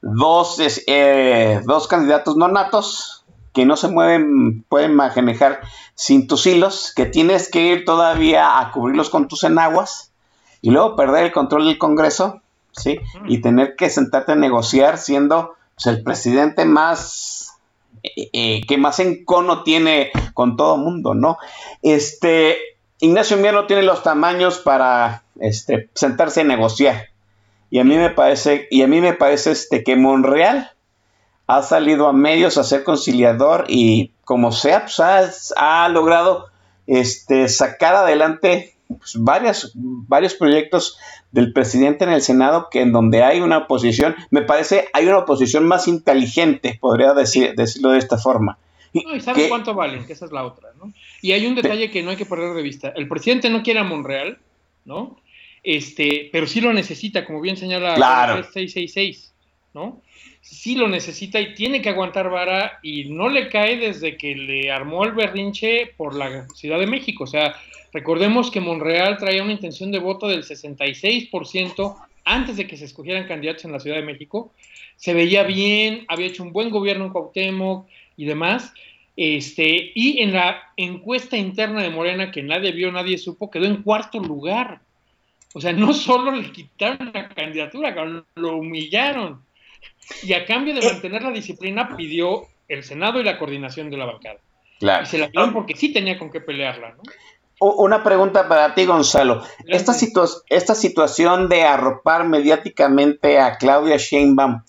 dos, eh, dos candidatos no natos que no se mueven, pueden manejar sin tus hilos, que tienes que ir todavía a cubrirlos con tus enaguas y luego perder el control del Congreso, ¿sí? Y tener que sentarte a negociar siendo pues, el presidente más eh, eh, que más encono tiene con todo mundo, ¿no? Este, Ignacio Mier tiene los tamaños para este, sentarse a negociar. Y a mí me parece, y a mí me parece este, que Monreal ha salido a medios a ser conciliador y como sea, pues ha, logrado este, sacar adelante pues, varios proyectos del presidente en el Senado que en donde hay una oposición, me parece hay una oposición más inteligente, podría decir, decirlo de esta forma. No, y sabes que- cuánto valen, que esa es la otra, ¿no? Y hay un detalle que no hay que perder de vista. El presidente no quiere a Monreal, ¿no? Este, pero sí lo necesita, como bien señala Claro. el 666, ¿no? Sí lo necesita y tiene que aguantar vara y no le cae desde que le armó el berrinche por la Ciudad de México. O sea, recordemos que Monreal traía una intención de voto del 66% antes de que se escogieran candidatos en la Ciudad de México. Se veía bien, había hecho un buen gobierno en Cuauhtémoc y demás. Este, y en la encuesta interna de Morena, que nadie vio, nadie supo, quedó en cuarto lugar. O sea, no solo le quitaron la candidatura, lo humillaron. Y a cambio de mantener la disciplina, pidió el Senado y la coordinación de la bancada. Claro. Y se la dieron porque sí tenía con qué pelearla, ¿no? Una pregunta para ti, Gonzalo. Esta, situa- esta situación de arropar mediáticamente a Claudia Sheinbaum eh,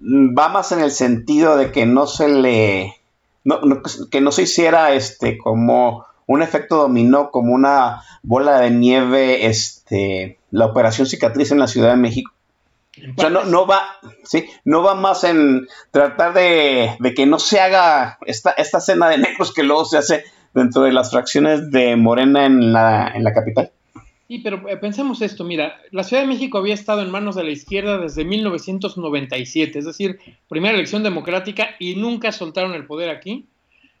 va más en el sentido de que no se le no- no- que no se hiciera este como un efecto dominó, como una bola de nieve, este la operación cicatriz en la Ciudad de México. O sea, no, no va, sí, no va más en tratar de, de que no se haga esta, esta cena de negros que luego se hace dentro de las fracciones de Morena en la, en la capital. Sí, pero eh, pensemos esto, mira, la Ciudad de México había estado en manos de la izquierda desde 1997, es decir, primera elección democrática y nunca soltaron el poder aquí.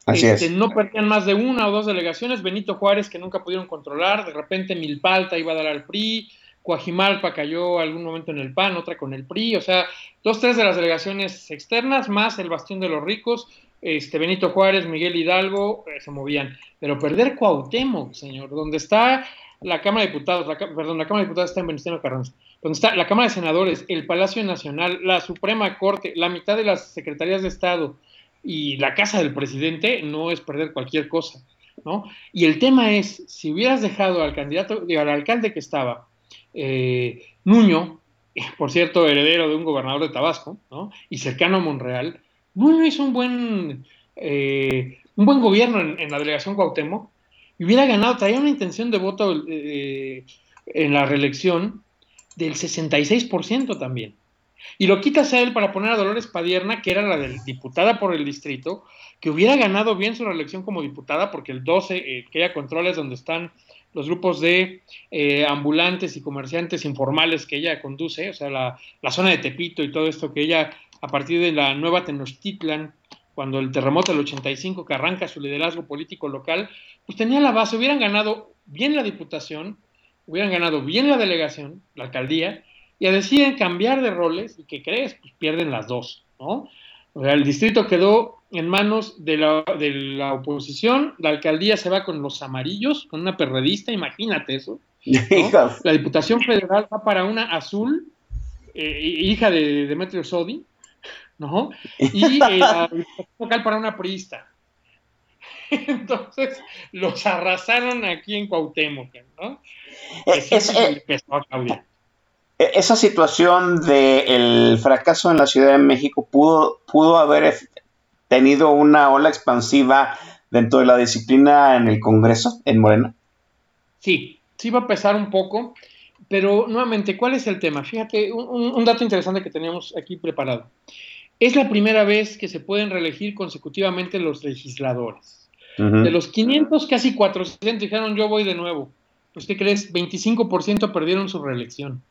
Así Este, es. No perdían más de una o dos delegaciones, Benito Juárez que nunca pudieron controlar, de repente Milpalta iba a dar al PRI, Coajimalpa cayó algún momento en el PAN, otra con el PRI, o sea, dos, tres de las delegaciones externas, más el Bastión de los Ricos, este, Benito Juárez, Miguel Hidalgo, eh, se movían. Pero perder Cuauhtémoc, señor, donde está la Cámara de Diputados, la, perdón, la Cámara de Diputados está en Venustiano Carranza, donde está la Cámara de Senadores, el Palacio Nacional, la Suprema Corte, la mitad de las Secretarías de Estado y la Casa del Presidente, no es perder cualquier cosa, ¿no? Y el tema es, si hubieras dejado al candidato, al alcalde que estaba, eh, Nuño, por cierto, heredero de un gobernador de Tabasco, ¿no? Y cercano a Monreal, Nuño hizo un buen, eh, un buen gobierno en, en la delegación Cuauhtémoc y hubiera ganado, traía una intención de voto eh, en la reelección del 66% también. Y lo quitas a él para poner a Dolores Padierna, que era la diputada por el distrito, que hubiera ganado bien su reelección como diputada, porque el 12, eh, que ella controla, es donde están los grupos de eh, ambulantes y comerciantes informales que ella conduce, o sea, la, la zona de Tepito y todo esto que ella, a partir de la nueva Tenochtitlan, cuando el terremoto del 85 que arranca su liderazgo político local, pues tenía la base, hubieran ganado bien la diputación, hubieran ganado bien la delegación, la alcaldía, y deciden cambiar de roles, y ¿qué crees? Pues pierden las dos, ¿no? O sea, el distrito quedó en manos de la, de la oposición, la alcaldía se va con los amarillos, con una perredista, imagínate eso. [laughs] La Diputación Federal va para una azul, eh, hija de Demetrio Sodi, ¿no? [laughs] Y eh, local para una priista. [laughs] Entonces los arrasaron aquí en Cuauhtémoc, ¿no? Eh, Eso es- sí eh, le pesó a Claudia. E- Esa situación del fracaso en la Ciudad de México pudo, pudo haber tenido una ola expansiva dentro de la disciplina en el Congreso, en Morena. Sí, sí va a pesar un poco, pero nuevamente, ¿cuál es el tema? Fíjate, un, un- un dato interesante que teníamos aquí preparado. Es la primera vez que se pueden reelegir consecutivamente los legisladores. De los 500, casi 400 dijeron yo voy de nuevo. Pues, ¿qué crees? 25% perdieron su reelección.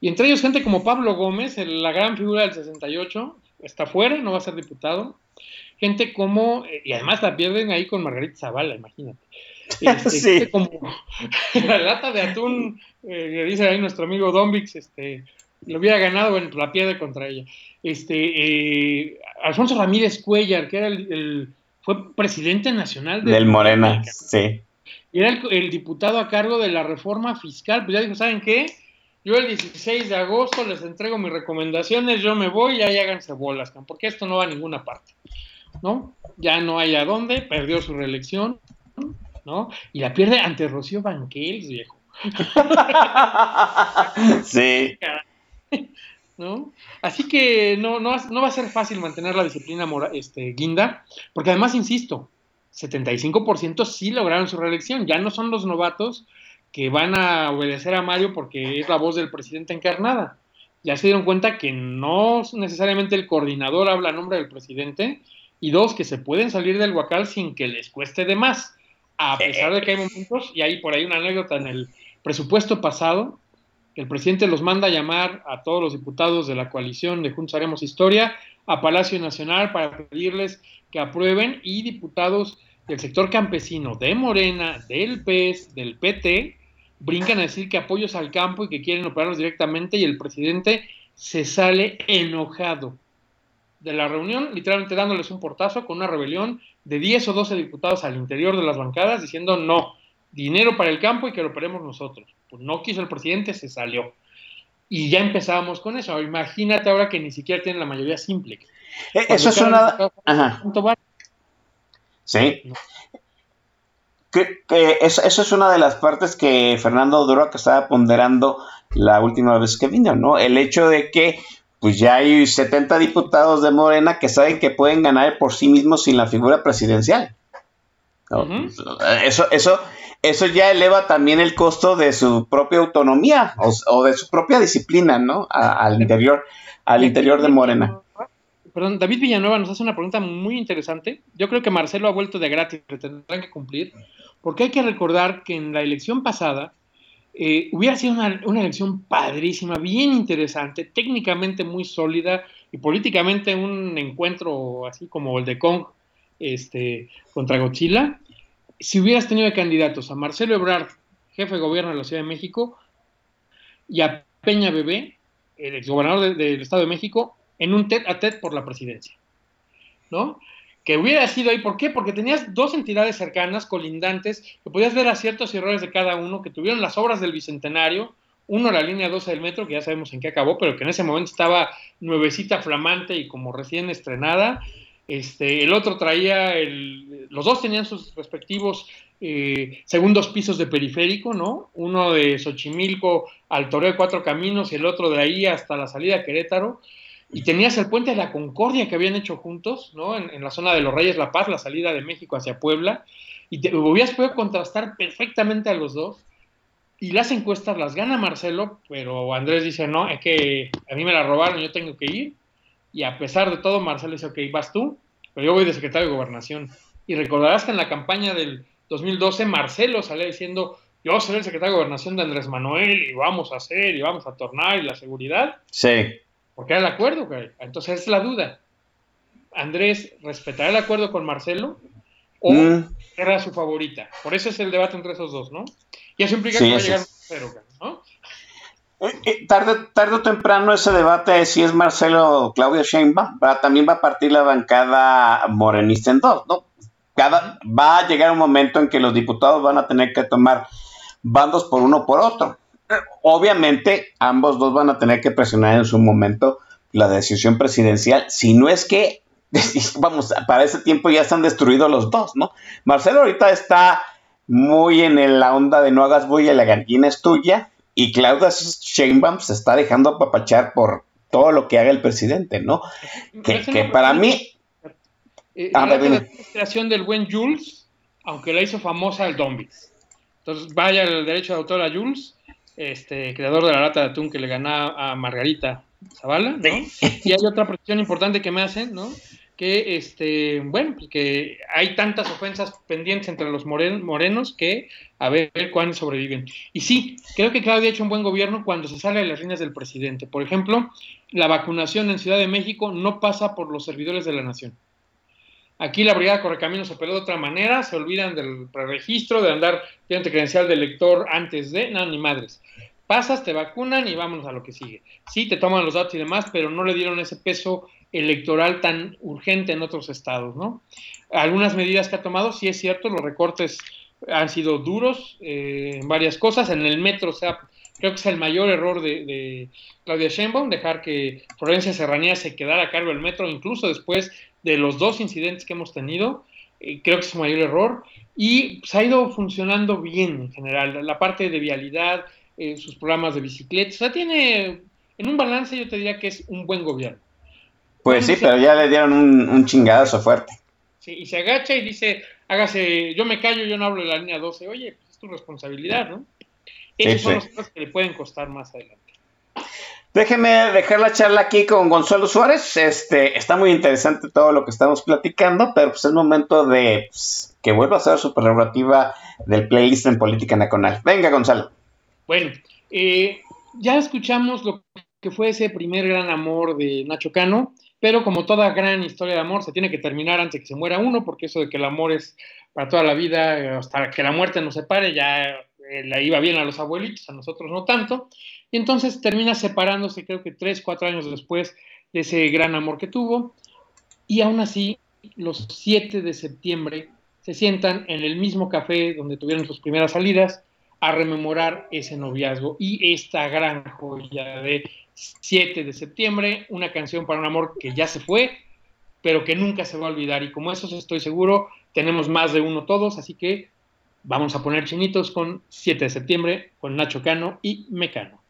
Y entre ellos gente como Pablo Gómez, el- la gran figura del 68, está fuera, no va a ser diputado. Gente como, eh, y además la pierden ahí con Margarita Zavala, imagínate. [laughs] Este, Sí. gente como [laughs] la lata de atún, eh, que dice ahí nuestro amigo Dombix, este, lo hubiera ganado, bueno, la pierde contra ella. Este, eh, Alfonso Ramírez Cuellar, que era el, el- fue presidente nacional de- Del Morena, sí. y era el, el diputado a cargo de la reforma fiscal. Pues ya dijo, ¿saben qué? Yo el 16 de agosto les entrego mis recomendaciones, yo me voy y ahí háganse bolas, porque esto no va a ninguna parte. ¿No? Ya no hay a dónde, perdió su reelección, ¿no? Y la pierde ante Rocío Banquels, viejo. [laughs] sí. [laughs] ¿no? Así que no, no, no va a ser fácil mantener la disciplina mora- este, guinda, porque además, insisto, 75% sí lograron su reelección, ya no son los novatos que van a obedecer a Mario porque es la voz del presidente encarnada. Ya se dieron cuenta que no necesariamente el coordinador habla a nombre del presidente, y dos, que se pueden salir del huacal sin que les cueste de más, a pesar de que hay momentos, y hay por ahí una anécdota en el presupuesto pasado, el presidente los manda a llamar a todos los diputados de la coalición de Juntos Haremos Historia a Palacio Nacional para pedirles que aprueben y diputados del sector campesino, de Morena, del PES, del PT, brincan a decir que apoyos al campo y que quieren operarlos directamente y el presidente se sale enojado de la reunión, literalmente dándoles un portazo con una rebelión de 10 o 12 diputados al interior de las bancadas diciendo no, dinero para el campo y que lo operemos nosotros. Pues no quiso el presidente, se salió. Y ya empezábamos con eso. Imagínate ahora que ni siquiera tienen la mayoría simple. E- Eso es una... Sí. Que, que eso, eso es una de las partes que Fernando Duro que estaba ponderando la última vez que vino, ¿no? El hecho de que pues ya hay 70 diputados de Morena que saben que pueden ganar por sí mismos sin la figura presidencial. Eso, eso, eso ya eleva también el costo de su propia autonomía o, o de su propia disciplina, ¿no? A- al interior, al interior de Morena. Perdón, David Villanueva nos hace una pregunta muy interesante. Yo creo que Marcelo ha vuelto de gratis, le tendrán que cumplir, porque hay que recordar que en la elección pasada eh, hubiera sido una, una elección padrísima, bien interesante, técnicamente muy sólida y políticamente un encuentro así como el de Kong este, contra Godzilla. Si hubieras tenido de candidatos a Marcelo Ebrard, jefe de gobierno de la Ciudad de México, y a Peña Bebé, el exgobernador de- del Estado de México, en un TED a TED por la presidencia. ¿No? Que hubiera sido ahí, ¿por qué? Porque tenías dos entidades cercanas, colindantes, que podías ver aciertos y errores de cada uno, que tuvieron las obras del Bicentenario, uno la línea 12 del metro, que ya sabemos en qué acabó, pero que en ese momento estaba nuevecita, flamante y como recién estrenada. Este, el otro traía, el, los dos tenían sus respectivos eh, segundos pisos de periférico, ¿no? Uno de Xochimilco al Toreo de Cuatro Caminos y el otro de ahí hasta la salida a Querétaro. Y tenías el puente de la Concordia que habían hecho juntos, ¿no? En, en la zona de los Reyes La Paz, la salida de México hacia Puebla. Y te hubieras podido contrastar perfectamente a los dos. Y las encuestas las gana Marcelo, pero Andrés dice, no, es que a mí me la robaron, yo tengo que ir. Y a pesar de todo, Marcelo dice, ok, vas tú, pero yo voy de secretario de gobernación. Y recordarás que en la campaña del 2012, Marcelo salía diciendo, yo seré el secretario de gobernación de Andrés Manuel y vamos a hacer y vamos a tornar y la seguridad. Sí. Porque era el acuerdo, güey. Entonces es la duda. ¿Andrés respetará el acuerdo con Marcelo o Mm. era su favorita? Por eso es el debate entre esos dos, ¿no? Y eso implica Sí, que va a llegar un cero, ¿no? Eh, eh, tarde, tarde o temprano ese debate si es Marcelo o Claudia Sheinbaum va, también va a partir la bancada morenista en dos, ¿no? Cada, va a llegar un momento en que los diputados van a tener que tomar bandos por uno o por otro. Eh, Obviamente ambos dos van a tener que presionar en su momento la decisión presidencial, si no es que [laughs] vamos, para ese tiempo ya están destruidos los dos, ¿no? Marcelo ahorita está muy en la onda de no hagas bulla, la gallina es tuya, y Claudia Sheinbaum se está dejando apapachar por todo lo que haga el presidente, ¿no? Que, que para mí... Eh, A ver, la creación del buen Jules, aunque la hizo famosa el Dombis. Entonces, vaya el derecho de autor a Jules, este, creador de la lata de atún que le ganó a Margarita Zavala, ¿no? Y hay otra presión importante que me hacen, ¿no? Que, este, bueno, pues que hay tantas ofensas pendientes entre los moren- morenos que a ver cuándo sobreviven. Y sí, creo que Claudia ha hecho un buen gobierno cuando se sale de las líneas del presidente. Por ejemplo, la vacunación en Ciudad de México no pasa por los servidores de la nación. Aquí la Brigada Correcaminos se operó de otra manera, se olvidan del preregistro, de andar pidiendo credencial del lector antes de, no, ni madres. Pasas, te vacunan y vámonos a lo que sigue. Sí, te toman los datos y demás, pero no le dieron ese peso electoral tan urgente en otros estados, ¿no? Algunas medidas que ha tomado, sí es cierto, los recortes han sido duros eh, en varias cosas. En el metro, sea, creo que es el mayor error de, Claudia Sheinbaum, dejar que Florencia Serranía se quedara a cargo del metro, incluso después de los dos incidentes que hemos tenido. Eh, creo que es su mayor error. Y pues, ha ido funcionando bien en general. La parte de vialidad, eh, sus programas de bicicletas, o sea, tiene, en un balance yo te diría que es un buen gobierno. Pues sí, pero ya le dieron un, un chingadazo fuerte. Sí, y se agacha y dice, hágase, yo me callo, yo no hablo de la línea 12. Oye, pues es tu responsabilidad, ¿no? Esas Sí, son sí. las cosas que le pueden costar más adelante. Déjeme dejar la charla aquí con Gonzalo Suárez. Este, está muy interesante todo lo que estamos platicando, pero pues es momento de pues, que vuelva a hacer su prerrogativa del playlist en Política Nacional. Venga, Gonzalo. Bueno, eh, ya escuchamos lo que fue ese primer gran amor de Nacho Cano, pero como toda gran historia de amor, se tiene que terminar antes de que se muera uno, porque eso de que el amor es para toda la vida, eh, hasta que la muerte nos separe, ya eh, la iba bien a los abuelitos, a nosotros no tanto. Y entonces termina separándose, creo que tres, cuatro años después de ese gran amor que tuvo. Y aún así, los 7 de septiembre se sientan en el mismo café donde tuvieron sus primeras salidas a rememorar ese noviazgo y esta gran joya de 7 de septiembre, una canción para un amor que ya se fue, pero que nunca se va a olvidar. Y como eso estoy seguro, tenemos más de uno todos, así que vamos a poner chinitos con 7 de septiembre, con Nacho Cano y Mecano.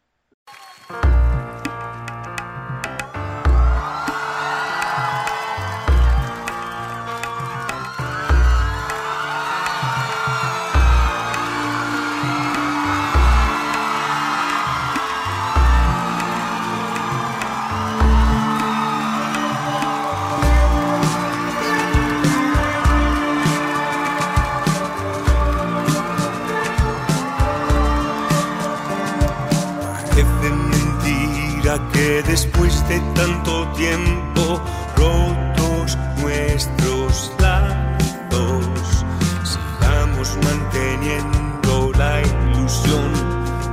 Después de tanto tiempo rotos nuestros lazos, sigamos manteniendo la ilusión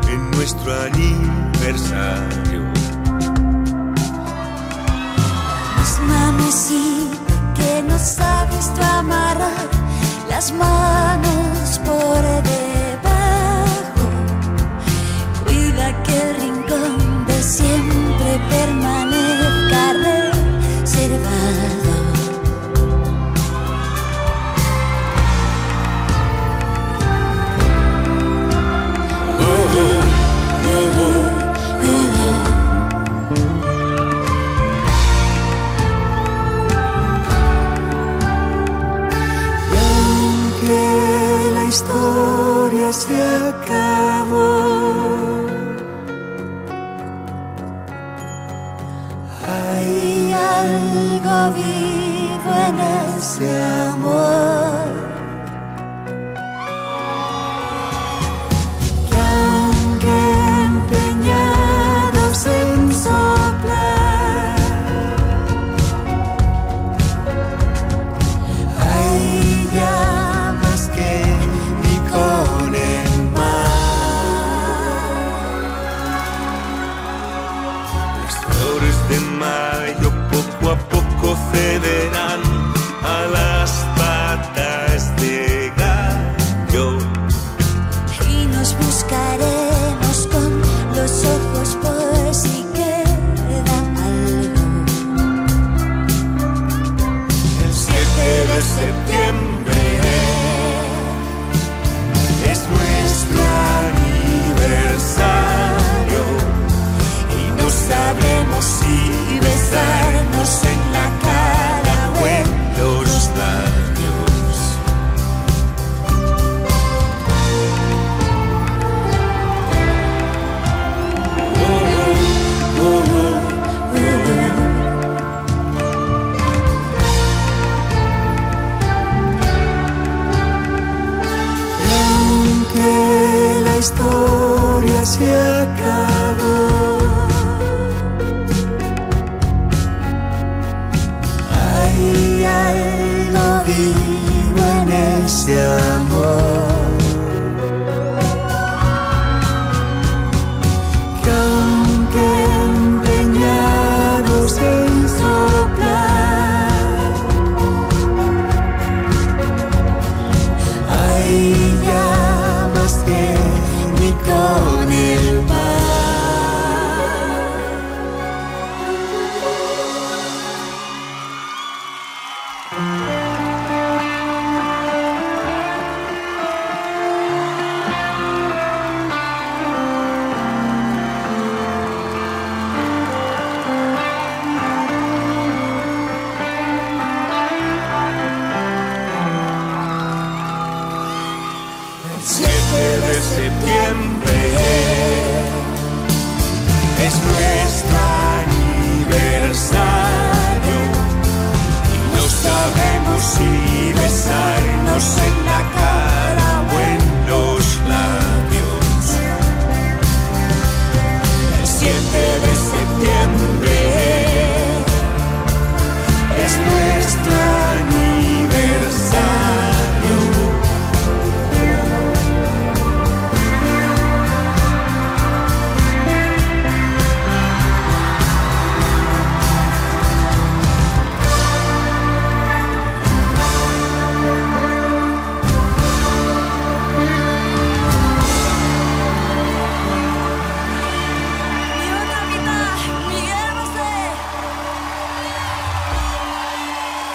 en nuestro aniversario. misma mesita que nos ha visto amarrar las manos por debajo.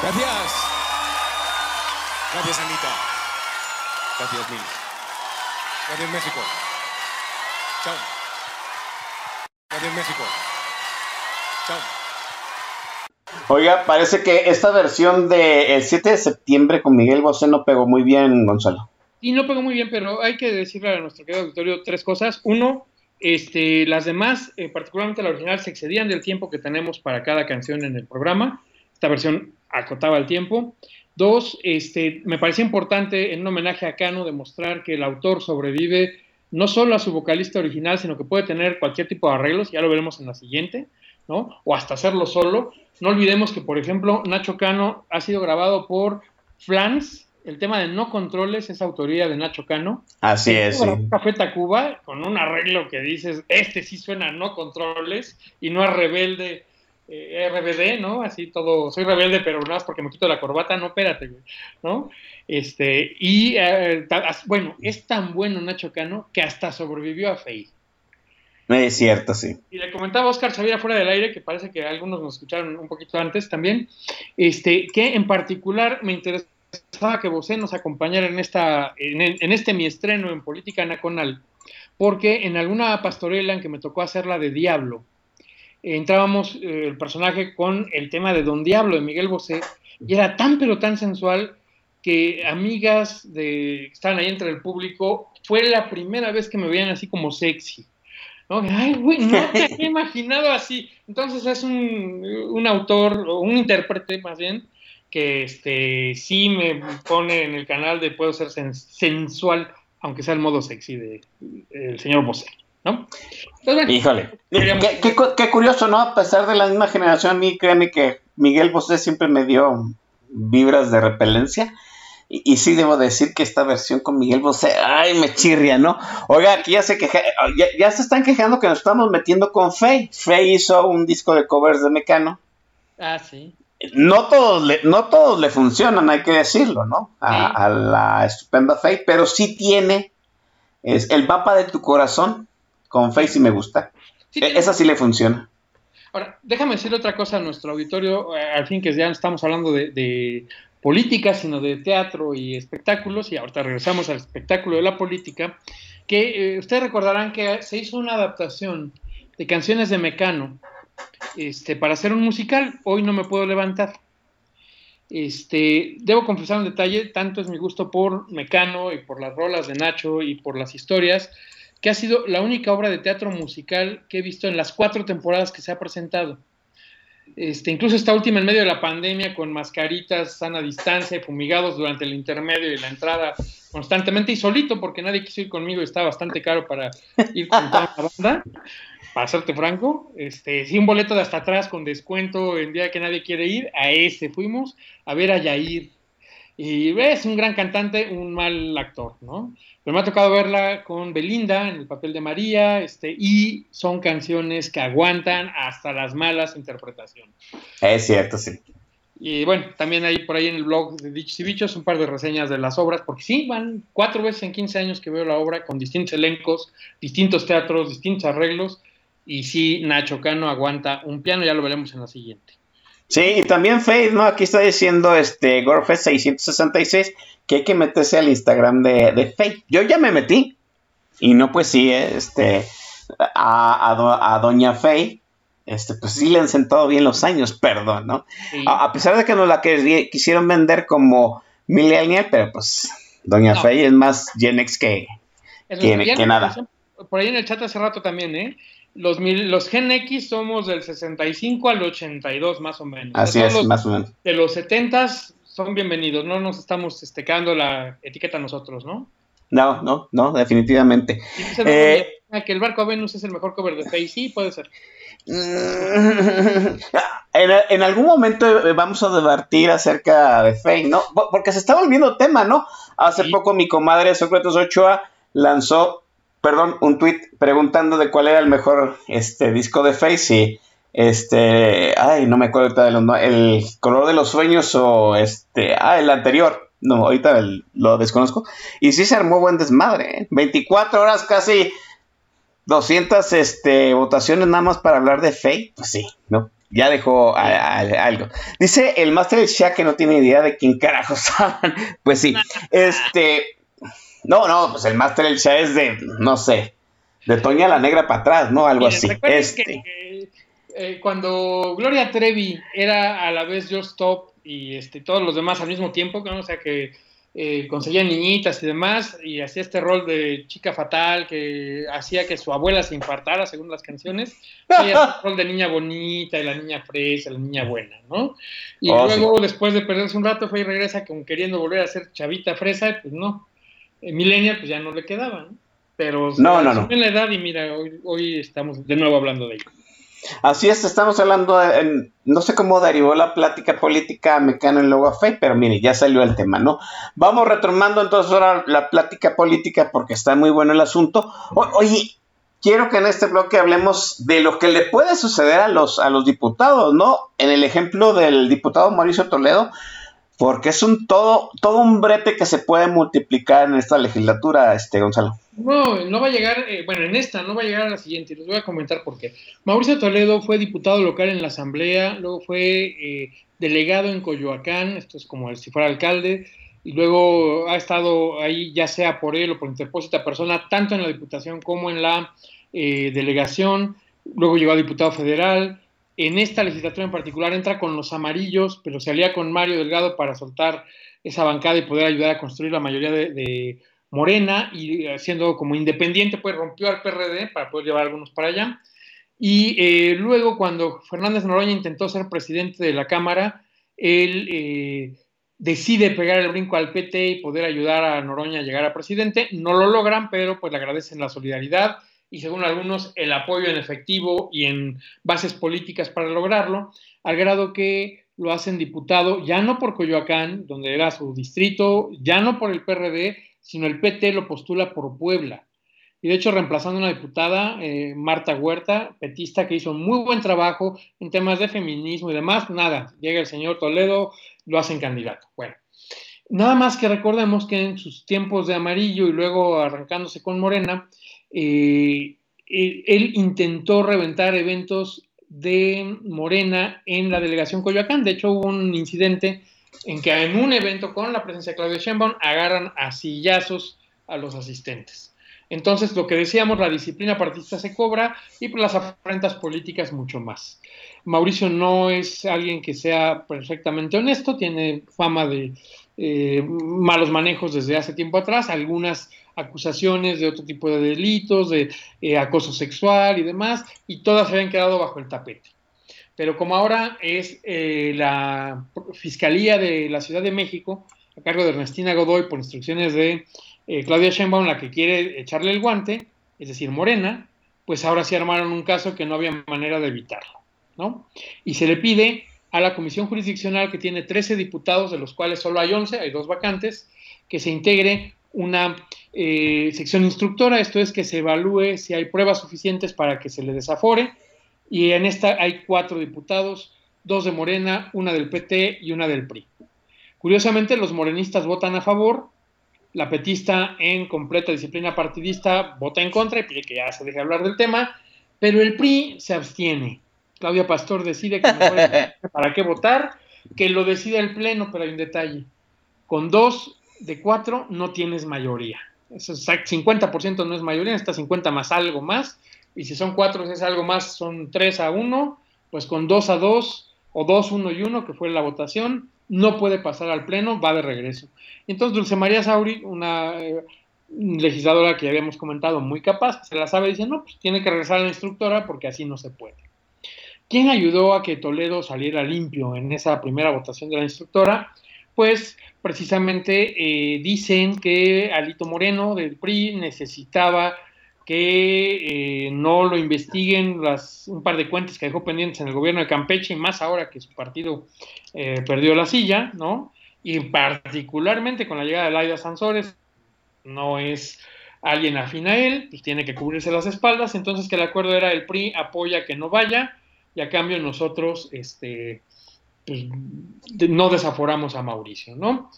Gracias. Gracias, Anita. Gracias, mil. Gracias, México. Chao. Gracias, México. Chao. Oiga, parece que esta versión de el 7 de septiembre con Miguel Bosé no pegó muy bien, Gonzalo. Y no pegó muy bien, pero hay que decirle a nuestro querido auditorio tres cosas. Uno, este, las demás, eh, particularmente la original, se excedían del tiempo que tenemos para cada canción en el programa. Esta versión acotaba el tiempo. Dos, este, me parecía importante en un homenaje a Cano demostrar que el autor sobrevive no solo a su vocalista original, sino que puede tener cualquier tipo de arreglos, ya lo veremos en la siguiente, ¿no? O hasta hacerlo solo. No olvidemos que, por ejemplo, Nacho Cano ha sido grabado por Flans, el tema de No Controles es autoría de Nacho Cano. Así es, sí. Café Tacuba, con un arreglo que dices, este sí suena a No Controles y no a Rebelde, eh, RBD, ¿no? Así todo, soy rebelde, pero nada más porque me quito la corbata, no, espérate, güey, ¿no? Este, y eh, ta- as- bueno, es tan bueno Nacho Cano que hasta sobrevivió a Fey. Es cierto, sí. Y le comentaba a Oscar Xavier fuera del aire, que parece que algunos nos escucharon un poquito antes también, este, que en particular me interesaba que Bosé nos acompañara en, esta, en, en este mi estreno en Política Nacional, porque en alguna pastorela en que me tocó hacerla de Diablo, entrábamos eh, el personaje con el tema de Don Diablo de Miguel Bosé, y era tan pero tan sensual que amigas de, que estaban ahí entre el público, fue la primera vez que me veían así como sexy. ¿no? Ay, güey, no [laughs] te había imaginado así. Entonces es un, un autor, o un intérprete más bien, que este sí me pone en el canal de puedo ser sen- sensual, aunque sea el modo sexy de el señor Bosé, ¿no? Entonces, bueno, Híjole. Qué, qué cu- qué curioso, ¿no? A pesar de la misma generación, a mí créeme que Miguel Bosé siempre me dio vibras de repelencia. Y, y sí debo decir que esta versión con Miguel Bosé, ay, me chirria, ¿no? Oiga, aquí ya se queja, ya, ya se están quejando que nos estamos metiendo con Faye. Faye hizo un disco de covers de Mecano. Ah, sí. No todos le, no todos le funcionan, hay que decirlo, ¿no? A, Sí. a la estupenda Faye, pero sí tiene es el mapa de tu corazón. Con Faye sí me gusta. Sí, E- Esa sí le funciona. Ahora, déjame decir otra cosa a nuestro auditorio, eh, al fin que ya estamos hablando de, de política, sino de teatro y espectáculos, y ahorita regresamos al espectáculo de la política, que eh, ustedes recordarán que se hizo una adaptación de canciones de Mecano este, para hacer un musical, hoy no me puedo levantar. Este, debo confesar un detalle, tanto es mi gusto por Mecano y por las rolas de Nacho y por las historias, que ha sido la única obra de teatro musical que he visto en las cuatro temporadas que se ha presentado. Este, incluso esta última en medio de la pandemia, con mascaritas, sana distancia y fumigados durante el intermedio y la entrada constantemente y solito porque nadie quiso ir conmigo y está bastante caro para ir con toda la banda. Para serte franco, este, sí, un boleto de hasta atrás con descuento el día que nadie quiere ir, a ese fuimos a ver a Yair. Y es un gran cantante, un mal actor, ¿no? Pero me ha tocado verla con Belinda en el papel de María, este, y son canciones que aguantan hasta las malas interpretaciones. Es cierto, sí. Y bueno, también hay por ahí en el blog de Dichos y Bichos un par de reseñas de las obras, porque sí, van cuatro veces en 15 años que veo la obra con distintos elencos, distintos teatros, distintos arreglos, y sí, Nacho Cano aguanta un piano, ya lo veremos en la siguiente. Sí, y también Faith, ¿no? Aquí está diciendo este Gorfest 666 que hay que meterse al Instagram de, de Faith. Yo ya me metí. Y no, pues sí, eh, este, a, a, do- a Doña Faith, este, pues sí le han sentado bien los años, perdón, ¿no? Sí. A, a pesar de que nos la quisieron vender como millennial, pero pues Doña No. Es más Gen X que... Que- nada. Por ahí en el chat hace rato también, ¿eh? Los, mil- los Gen X somos del 65 al 82 más o menos. Así es, los más o menos. de los 70 son bienvenidos, no nos estamos este, quedando la etiqueta nosotros, ¿no? No, no, no, definitivamente. Eh, que el barco a Venus es el mejor cover de Face, sí, puede ser. [laughs] En, en algún momento eh, vamos a debatir acerca de Faye, ¿no? Por- Porque se está volviendo tema, ¿no? Hace Sí. poco mi comadre Sócrates Ochoa lanzó, perdón, un tweet preguntando de cuál era el mejor este disco de Faye y este, ay, no me acuerdo ahorita de los no- el color de los sueños o este, ah, el anterior. No, ahorita el- lo desconozco. Y sí se armó buen desmadre, ¿eh? 24 horas casi 200 este, votaciones nada más para hablar de Faye, pues sí, ¿no? Ya dejó a- a- algo. Dice el Master Shaq que no tiene idea de quién carajos [laughs] hablan. Pues sí, este. No, no, pues el Master del Shaq es de, no sé, de Toña la Negra para atrás, ¿no? Algo así. Este. que, eh, cuando Gloria Trevi era a la vez Just Stop y este, todos los demás al mismo tiempo, ¿no? o sea que eh, conseguía niñitas y demás, y hacía este rol de chica fatal que hacía que su abuela se infartara según las canciones, [laughs] hacía el rol de niña bonita, y la niña fresa, la niña buena, ¿no? Y Oh, luego, después de perderse un rato, fue y regresa como queriendo volver a ser chavita fresa, pues no. Millennial pues ya no le quedaba, ¿no? Pero No, no, no. en la edad y mira, hoy, hoy estamos de nuevo hablando de ello. Así es, estamos hablando, de- en- no sé cómo derivó la plática política mecana en luego a Faye, pero mire, ya salió el tema, ¿no? Vamos retomando entonces ahora la plática política porque está muy bueno el asunto. O- oye, quiero que en este bloque hablemos de lo que le puede suceder a los, a los diputados, ¿no? En el ejemplo del diputado Mauricio Toledo, porque es un todo, todo un brete que se puede multiplicar en esta legislatura, este Gonzalo. No, no va a llegar, eh, bueno, en esta no va a llegar a la siguiente, les voy a comentar por qué. Mauricio Toledo fue diputado local en la Asamblea, luego fue eh, delegado en Coyoacán, esto es como si fuera alcalde, y luego ha estado ahí ya sea por él o por interpósita persona, tanto en la diputación como en la eh, delegación, luego llegó a diputado federal, en esta legislatura en particular entra con los amarillos, pero se alía con Mario Delgado para soltar esa bancada y poder ayudar a construir la mayoría de, Morena y eh, siendo como independiente, pues rompió al PRD para poder llevar algunos para allá. Y eh, luego cuando Fernández Noroña intentó ser presidente de la Cámara, él eh, decide pegar el brinco al PT y poder ayudar a Noroña a llegar a presidente. No lo logran, pero pues le agradecen la solidaridad y según algunos el apoyo en efectivo y en bases políticas para lograrlo, al grado que lo hacen diputado, ya no por Coyoacán, donde era su distrito, ya no por el PRD, sino el PT lo postula por Puebla. Y de hecho, reemplazando a una diputada, eh, Marta Huerta, petista, que hizo muy buen trabajo en temas de feminismo y demás, nada, llega el señor Toledo, lo hacen candidato. Bueno, nada más que recordemos que en sus tiempos de amarillo y luego arrancándose con Morena, eh, él, él intentó reventar eventos de Morena en la delegación Coyoacán. De hecho, hubo un incidente en que en un evento con la presencia de Claudia Sheinbaum agarran a sillazos a los asistentes. Entonces, lo que decíamos, la disciplina partidista se cobra y las afrentas políticas mucho más. Mauricio no es alguien que sea perfectamente honesto, tiene fama de eh, malos manejos desde hace tiempo atrás, algunas acusaciones de otro tipo de delitos, de eh, acoso sexual y demás, y todas se habían quedado bajo el tapete. Pero como ahora es eh, la Fiscalía de la Ciudad de México, a cargo de Ernestina Godoy por instrucciones de eh, Claudia Sheinbaum, la que quiere echarle el guante, es decir, Morena, pues ahora sí armaron un caso que no había manera de evitarlo, ¿no? Y se le pide a la Comisión Jurisdiccional, que tiene 13 diputados, de los cuales solo hay 11, hay dos vacantes, que se integre una eh, sección instructora, esto es que se evalúe si hay pruebas suficientes para que se le desafore, y en esta hay cuatro diputados, dos de Morena, una del PT y una del PRI. Curiosamente, los morenistas votan a favor, la petista en completa disciplina partidista vota en contra y pide que ya se deje hablar del tema, pero el PRI se abstiene. Claudia Pastor decide que mejor [laughs] para qué votar, que lo decida el Pleno, pero hay un detalle. Con dos de cuatro no tienes mayoría. Eso es exact- 50% no es mayoría, está 50 más algo más. Y si son cuatro, es algo más, son 3 a 1, pues con 2 a 2 o 2, 1 y 1, que fue la votación, no puede pasar al Pleno, va de regreso. Entonces Dulce María Sauri, una eh, legisladora que ya habíamos comentado, muy capaz, se la sabe, dice, no, pues tiene que regresar a la instructora porque así no se puede. ¿Quién ayudó a que Toledo saliera limpio en esa primera votación de la instructora? Pues precisamente eh, dicen que Alito Moreno del PRI necesitaba que eh, no lo investiguen las, un par de cuentas que dejó pendientes en el gobierno de Campeche, y más ahora que su partido eh, perdió la silla, ¿no? Y particularmente con la llegada de Laida Sansores, no es alguien afín a él, pues tiene que cubrirse las espaldas, entonces que el acuerdo era el PRI apoya que no vaya, y a cambio nosotros este, pues, no desaforamos a Mauricio, ¿no?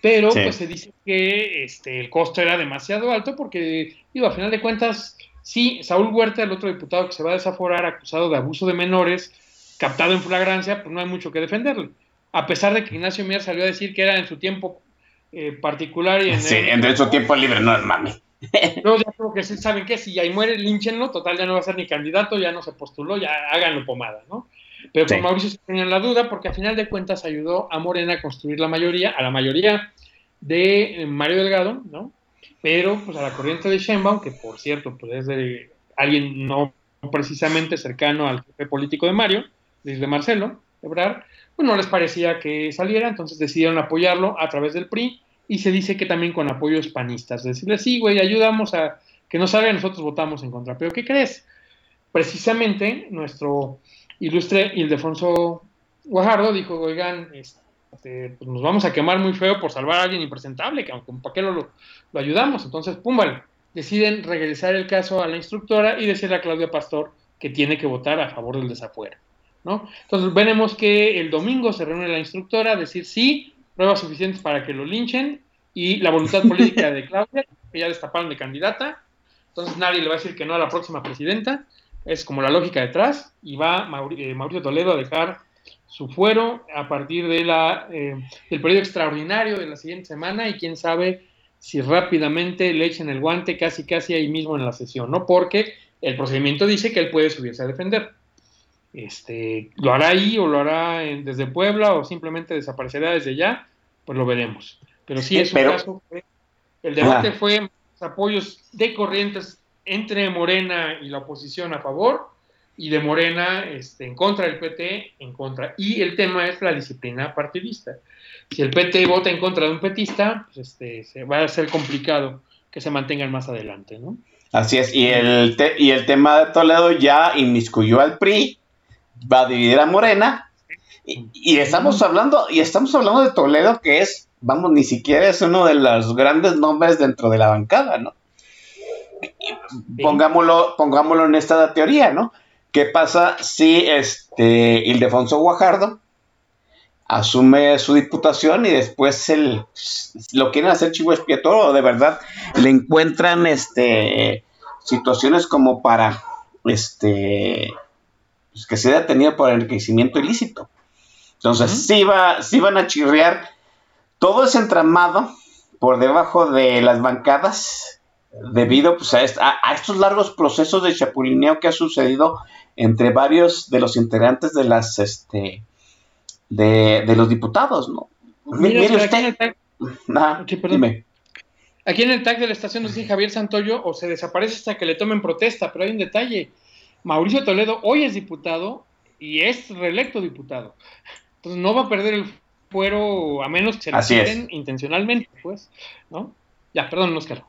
Pero Sí. pues se dice que este, el costo era demasiado alto porque, digo, a final de cuentas, sí, Saúl Huerta, el otro diputado que se va a desaforar acusado de abuso de menores, captado en flagrancia, pues no hay mucho que defenderle. A pesar de que Ignacio Mier salió a decir que era en su tiempo eh, particular y en, Sí, el- en su tiempo libre, no mames. [laughs] Luego ya como que sí, saben que si ahí muere, línchenlo, total ya no va a ser ni candidato, ya no se postuló, ya háganlo pomada, ¿no? Pero con Sí. Mauricio se tenían la duda porque a final de cuentas ayudó a Morena a construir la mayoría, a la mayoría de eh, Mario Delgado, ¿no? Pero pues a la corriente de Sheinbaum, que por cierto pues es de alguien no precisamente cercano al jefe político de Mario, de Marcelo Ebrard, pues no les parecía que saliera, entonces decidieron apoyarlo a través del PRI y se dice que también con apoyos panistas, decirle, sí, güey, ayudamos a que no salga, nosotros votamos en contra. Pero ¿qué crees? Precisamente nuestro ilustre Ildefonso Guajardo dijo, oigan, este, pues nos vamos a quemar muy feo por salvar a alguien impresentable, que aunque ¿para qué lo, lo, ayudamos? Entonces, pum, vale, deciden regresar el caso a la instructora y decirle a Claudia Pastor que tiene que votar a favor del desafuero. ¿no? Entonces veremos que el domingo se reúne la instructora a decir sí, pruebas suficientes para que lo linchen y la voluntad política de Claudia, que ya destaparon de candidata, entonces nadie le va a decir que no a la próxima presidenta, es como la lógica detrás, y va eh, Mauricio Toledo a dejar su fuero a partir de la, eh, del periodo extraordinario de la siguiente semana y quién sabe si rápidamente le echen el guante casi casi ahí mismo en la sesión, ¿no? Porque el procedimiento dice que él puede subirse a defender. Este, lo hará ahí o lo hará en- desde Puebla o simplemente desaparecerá desde ya, pues lo veremos. Pero sí Sí, es un pero- caso que el debate fue apoyos de corrientes entre Morena y la oposición a favor y de Morena este, en contra del PT, en contra. Y el tema es la disciplina partidista. Si el PT vota en contra de un petista, pues este, se va a ser complicado que se mantengan más adelante, ¿no? Así es, y el, te- y el tema de Toledo ya inmiscuyó al PRI, va a dividir a Morena, y, y estamos hablando, y estamos hablando de Toledo, que es, vamos, ni siquiera es uno de los grandes nombres dentro de la bancada, ¿no? Pongámoslo, pongámoslo en esta teoría, ¿no? ¿Qué pasa si este Ildefonso Guajardo asume su diputación y después el, lo quieren hacer chivo expiatorio o de verdad le encuentran este situaciones como para este pues, que sea detenido por enriquecimiento ilícito. Entonces, Ujú. sí, va, sí van a chirriar todo ese entramado por debajo de las bancadas debido pues, a, est- a- a estos largos procesos de chapulineo que ha sucedido entre varios de los integrantes de las este de, de los diputados, ¿no? Mira, mire Oscar, aquí en usted, el tag- Ah, Sí, dime. Aquí en el tag de la estación nos dice Javier Santoyo o se desaparece hasta que le tomen protesta, pero hay un detalle. Mauricio Toledo hoy es diputado y es reelecto diputado. Entonces no va a perder el fuero, a menos que se lo quiten intencionalmente, pues, ¿no? Ya, perdón, Oscar.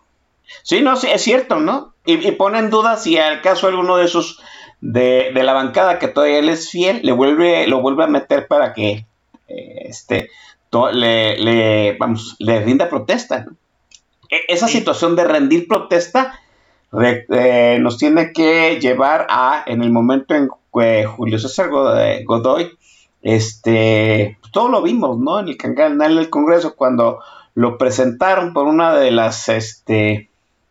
Sí, no, sí, es cierto, ¿no? Y, y pone en duda si al caso alguno de esos de, de la bancada que todavía él es fiel, le vuelve, lo vuelve a meter para que eh, este to- le, le, vamos, le rinda protesta. ¿no? E- Esa Sí. situación de rendir protesta re- eh, nos tiene que llevar a, en el momento en que Julio César eh, Godoy, este, todo lo vimos, ¿no? En el canal del Congreso, cuando lo presentaron por una de las, este,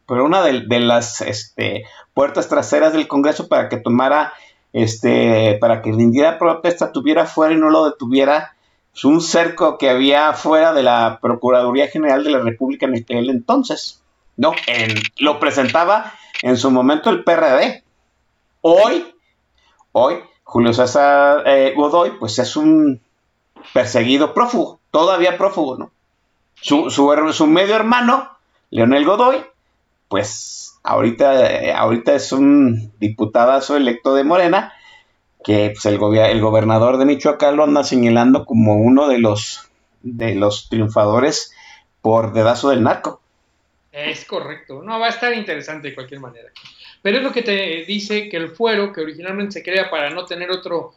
por una de, las, este, puertas traseras del Congreso para que tomara, este, para que rindiera protesta, tuviera fuera y no lo detuviera pues, un cerco que había fuera de la Procuraduría General de la República en aquel entonces. No, en- lo presentaba en su momento el PRD. Hoy, hoy, Julio César eh, Godoy, pues es un perseguido prófugo, todavía prófugo, ¿no? Su, su, su medio hermano, Leonel Godoy, pues ahorita, eh, ahorita es un diputadazo electo de Morena, que pues, el, el gobernador de Michoacán lo anda señalando como uno de los, de los triunfadores por dedazo del narco. Es correcto. No, va a estar interesante de cualquier manera. Pero es lo que te dice que el fuero, que originalmente se crea para no tener otro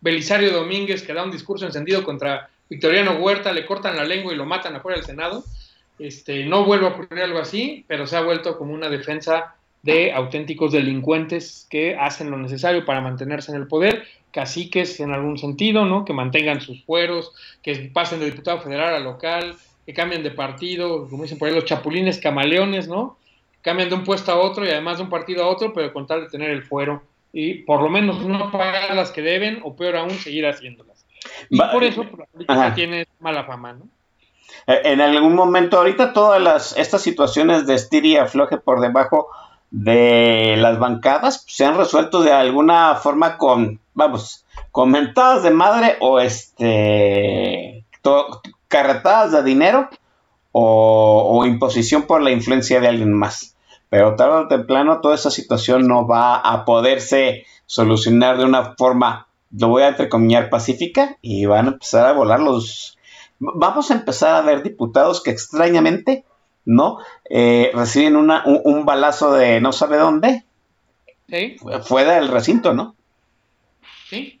Belisario Domínguez que da un discurso encendido contra Victoriano Huerta, le cortan la lengua y lo matan afuera del Senado, este, no vuelve a ocurrir algo así, pero se ha vuelto como una defensa de auténticos delincuentes que hacen lo necesario para mantenerse en el poder, caciques en algún sentido, ¿no? Que mantengan sus fueros, que pasen de diputado federal a local, que cambien de partido, como dicen por ahí los chapulines camaleones, ¿no? Cambian de un puesto a otro y además de un partido a otro, pero con tal de tener el fuero y por lo menos no pagar las que deben o peor aún seguir haciéndolas. Y por eso pues, la política tiene mala fama, ¿no? Eh, En algún momento, ahorita todas las, estas situaciones de estir y afloje por debajo de las bancadas pues, se han resuelto de alguna forma con, vamos, con mentadas de madre o este, carretadas de dinero o, o imposición por la influencia de alguien más. Pero tarde o temprano toda esa situación no va a poderse solucionar de una forma, lo voy a entrecomillar, pacífica y van a empezar a volar los... Vamos a empezar a ver diputados que extrañamente, ¿no? Eh, reciben una, un, un balazo de no sabe dónde, ¿Sí? fuera del recinto, ¿no? ¿Sí?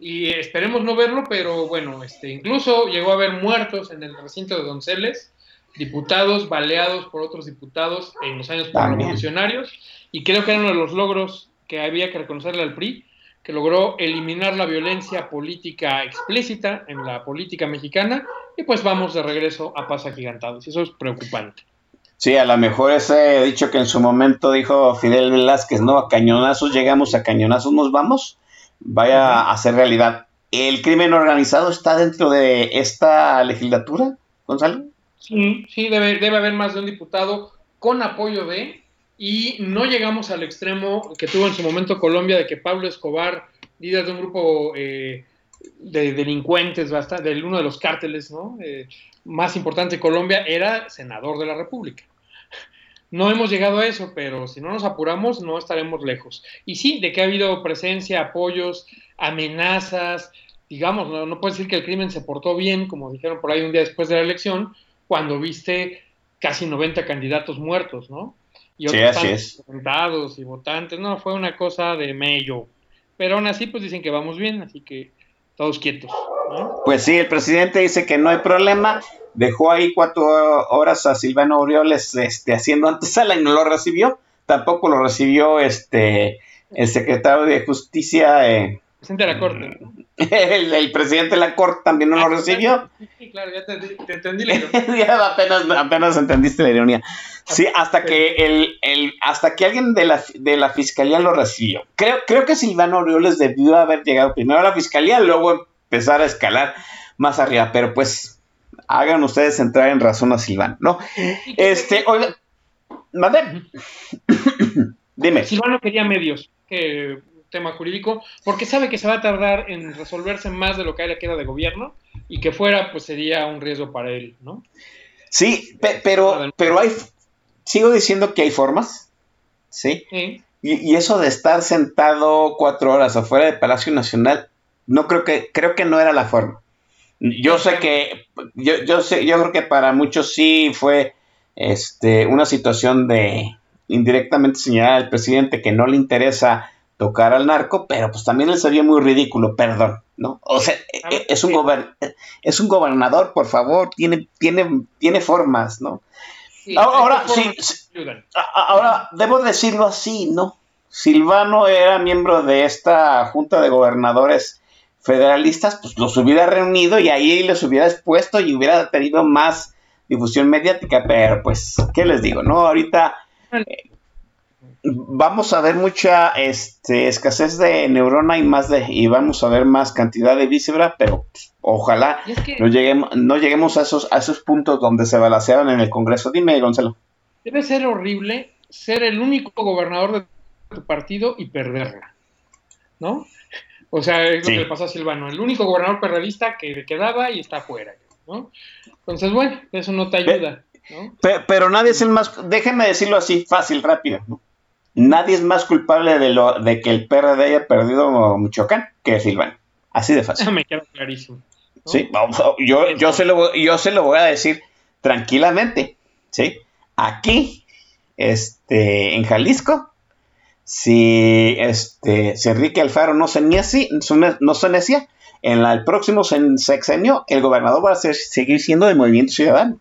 Y esperemos no verlo, pero bueno, este, incluso llegó a haber muertos en el recinto de Donceles, diputados baleados por otros diputados en los años revolucionarios, y creo que era uno de los logros que había que reconocerle al PRI, que logró eliminar la violencia política explícita en la política mexicana, y pues vamos de regreso a paso agigantados, y eso es preocupante. Sí, a lo mejor ese dicho que en su momento dijo Fidel Velázquez, ¿no? A cañonazos llegamos, a cañonazos nos vamos, vaya a ser realidad. ¿El crimen organizado está dentro de esta legislatura, Gonzalo? Sí, sí, debe, debe haber más de un diputado con apoyo de, y no llegamos al extremo que tuvo en su momento Colombia de que Pablo Escobar, líder de un grupo eh, de delincuentes, bastante, de uno de los cárteles ¿no? Eh, más importante de Colombia, era senador de la República. No hemos llegado a eso, pero si no nos apuramos, no estaremos lejos. Y sí, de que ha habido presencia, apoyos, amenazas, digamos, no, no puedes decir que el crimen se portó bien, como dijeron por ahí un día después de la elección, cuando viste casi 90 candidatos muertos, ¿no? Y Sí, otros sentados y votantes, no, fue una cosa de mello. Pero aún así, pues dicen que vamos bien, así que todos quietos, ¿no? Pues sí, el presidente dice que no hay problema. Dejó ahí cuatro horas a Silvano Aureoles este, haciendo antesala [laughs] y no lo recibió. Tampoco lo recibió este el secretario de Justicia, eh, Presidente de la Corte. [laughs] el, el presidente de la Corte también no lo recibió. Sí, claro, ya te, te entendí. la ironía. [laughs] ya apenas, apenas entendiste la ironía. Sí, hasta que el, el, hasta que alguien de la, de la fiscalía lo recibió. Creo, creo que Silvano Aureoles debió haber llegado primero a la fiscalía, luego empezar a escalar más arriba. Pero pues, hagan ustedes entrar en razón a Silvano, ¿no? Este, oiga, madre, [coughs] dime. Silvano quería medios, que tema jurídico, porque sabe que se va a tardar en resolverse más de lo que a él le queda de gobierno y que fuera, pues sería un riesgo para él, ¿no? Sí, pe- pero, pero hay, sigo diciendo que hay formas, ¿sí? Sí. Y, y eso de estar sentado cuatro horas afuera del Palacio Nacional, no creo que, creo que no era la forma. Yo sé que, yo, yo sé, yo creo que para muchos sí fue este una situación de indirectamente señalar al presidente que no le interesa tocar al narco, pero pues también le sería muy ridículo, perdón, ¿no? O sea, e- es un gober- es un gobernador, por favor, tiene, tiene, tiene formas, ¿no? Sí, Ahora, sí, Ahora, debo decirlo así, ¿no? Silvano era miembro de esta junta de gobernadores federalistas, pues los hubiera reunido y ahí los hubiera expuesto y hubiera tenido más difusión mediática, pero pues, ¿qué les digo? No, ahorita eh, vamos a ver mucha este, escasez de neurona y más de y vamos a ver más cantidad de víscera, pero pues, ojalá Y es que no lleguemos, no lleguemos a esos, a esos puntos donde se balanceaban en el Congreso. Dime, Gonzalo. debe ser horrible ser el único gobernador de tu partido y perderla, ¿no? O sea, es lo Sí. que le pasó a Silvano, el único gobernador perredista que le quedaba y está afuera, ¿no? Entonces, bueno, eso no te ayuda, ¿no? Pe- Pero nadie es el más, déjenme decirlo así, fácil, rápido. ¿no? Nadie es más culpable de lo de que el PRD haya perdido Michoacán que Silvano. Así de fácil. Me queda clarísimo. ¿no? Sí, a- yo, yo, se lo, voy- yo se lo voy a decir tranquilamente. ¿sí? Aquí, este, en Jalisco, si, este, si Enrique Alfaro no se necia, no se necia, en la- el próximo sexenio el gobernador va a ser- seguir siendo de Movimiento Ciudadano.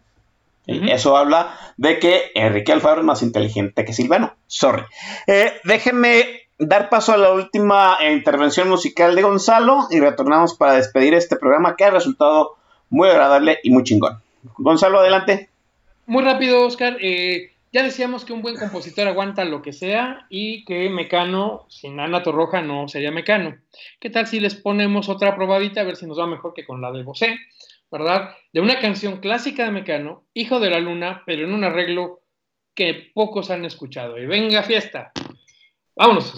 Eso habla de que Enrique Alfaro es más inteligente que Silvano. Sorry. Eh, déjenme dar paso a la última eh, intervención musical de Gonzalo y retornamos para despedir este programa que ha resultado muy agradable y muy chingón. Gonzalo, adelante. Muy rápido, Oscar. eh, ya decíamos que un buen compositor aguanta lo que sea y que Mecano, sin Ana Torroja, no sería Mecano. ¿Qué tal si les ponemos otra probadita a ver si nos va mejor que con la de Bosé, ¿verdad? De una canción clásica de Mecano, Hijo de la Luna, pero en un arreglo que pocos han escuchado. Y venga, fiesta. Vámonos,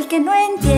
el que no entienda,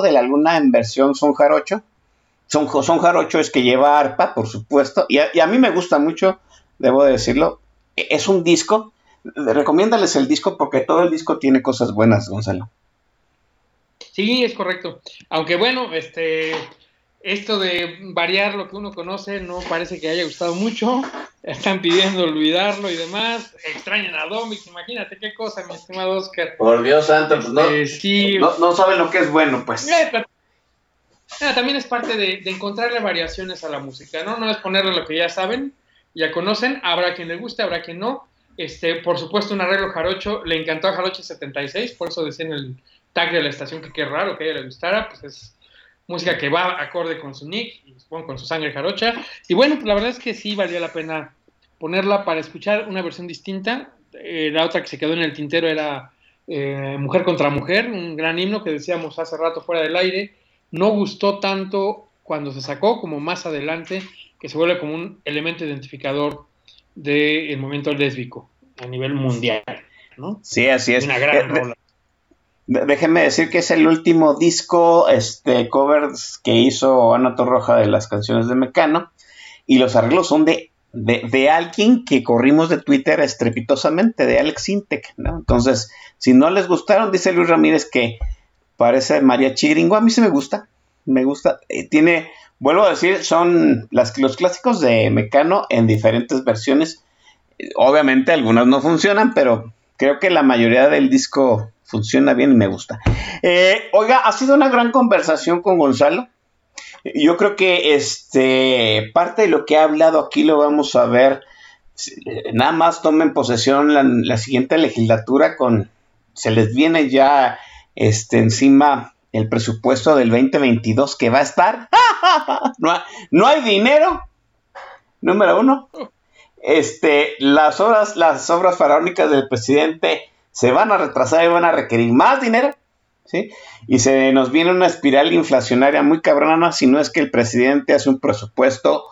De la Luna en versión Son Jarocho. Son, Jarocho es que lleva arpa, por supuesto, y a, y a mí me gusta mucho, debo de decirlo. E- Es un disco, recomiéndales el disco porque todo el disco tiene cosas buenas, Gonzalo. Sí, es correcto. Aunque bueno, este, esto de variar lo que uno conoce no parece que haya gustado mucho. Están pidiendo olvidarlo y demás. Extrañan a Domix, imagínate qué cosa, mi estimado Oscar. Por Dios santo, pues no, Eh, sí, no, no saben lo que es bueno, pues. Eh, pero- Ah, también es parte de, de encontrarle variaciones a la música, ¿no? No es ponerle lo que ya saben, ya conocen, habrá quien le guste, habrá quien no. Este, por supuesto, un arreglo jarocho, le encantó a Jarocho 76, por eso decía en el tag de la estación que qué raro que a ella le gustara, pues es música que va acorde con su nick y supongo con su sangre jarocha. Y bueno, pues la verdad es que sí valía la pena ponerla para escuchar una versión distinta. Eh, la otra que se quedó en el tintero era eh, Mujer contra Mujer, un gran himno que decíamos hace rato fuera del aire. No gustó tanto cuando se sacó como más adelante, que se vuelve como un elemento identificador del movimiento lésbico a nivel mundial. ¿no? Sí, así es. Una Eh, gran de- rola. Déjenme decir que es el último disco, este, covers que hizo Ana Torroja de las canciones de Mecano, y los arreglos son de, de, alguien que corrimos de Twitter estrepitosamente, de Alex Intec, ¿no? Entonces, si no les gustaron, dice Luis Ramírez que parece mariachi gringo, a mí sí me gusta, me gusta, Eh, tiene, vuelvo a decir, son las, los clásicos de Mecano en diferentes versiones, obviamente algunas no funcionan, pero creo que la mayoría del disco funciona bien y me gusta. Eh, oiga, ha sido una gran conversación con Gonzalo. Yo creo que este parte de lo que ha hablado aquí lo vamos a ver. Nada más tomen posesión la, siguiente legislatura con se les viene ya este encima el presupuesto del 2022 que va a estar. [laughs] no, no hay dinero. Número uno. Este, las obras, las obras faraónicas del presidente se van a retrasar y van a requerir más dinero. ¿sí? Y se nos viene una espiral inflacionaria muy cabrona si no es que el presidente hace un presupuesto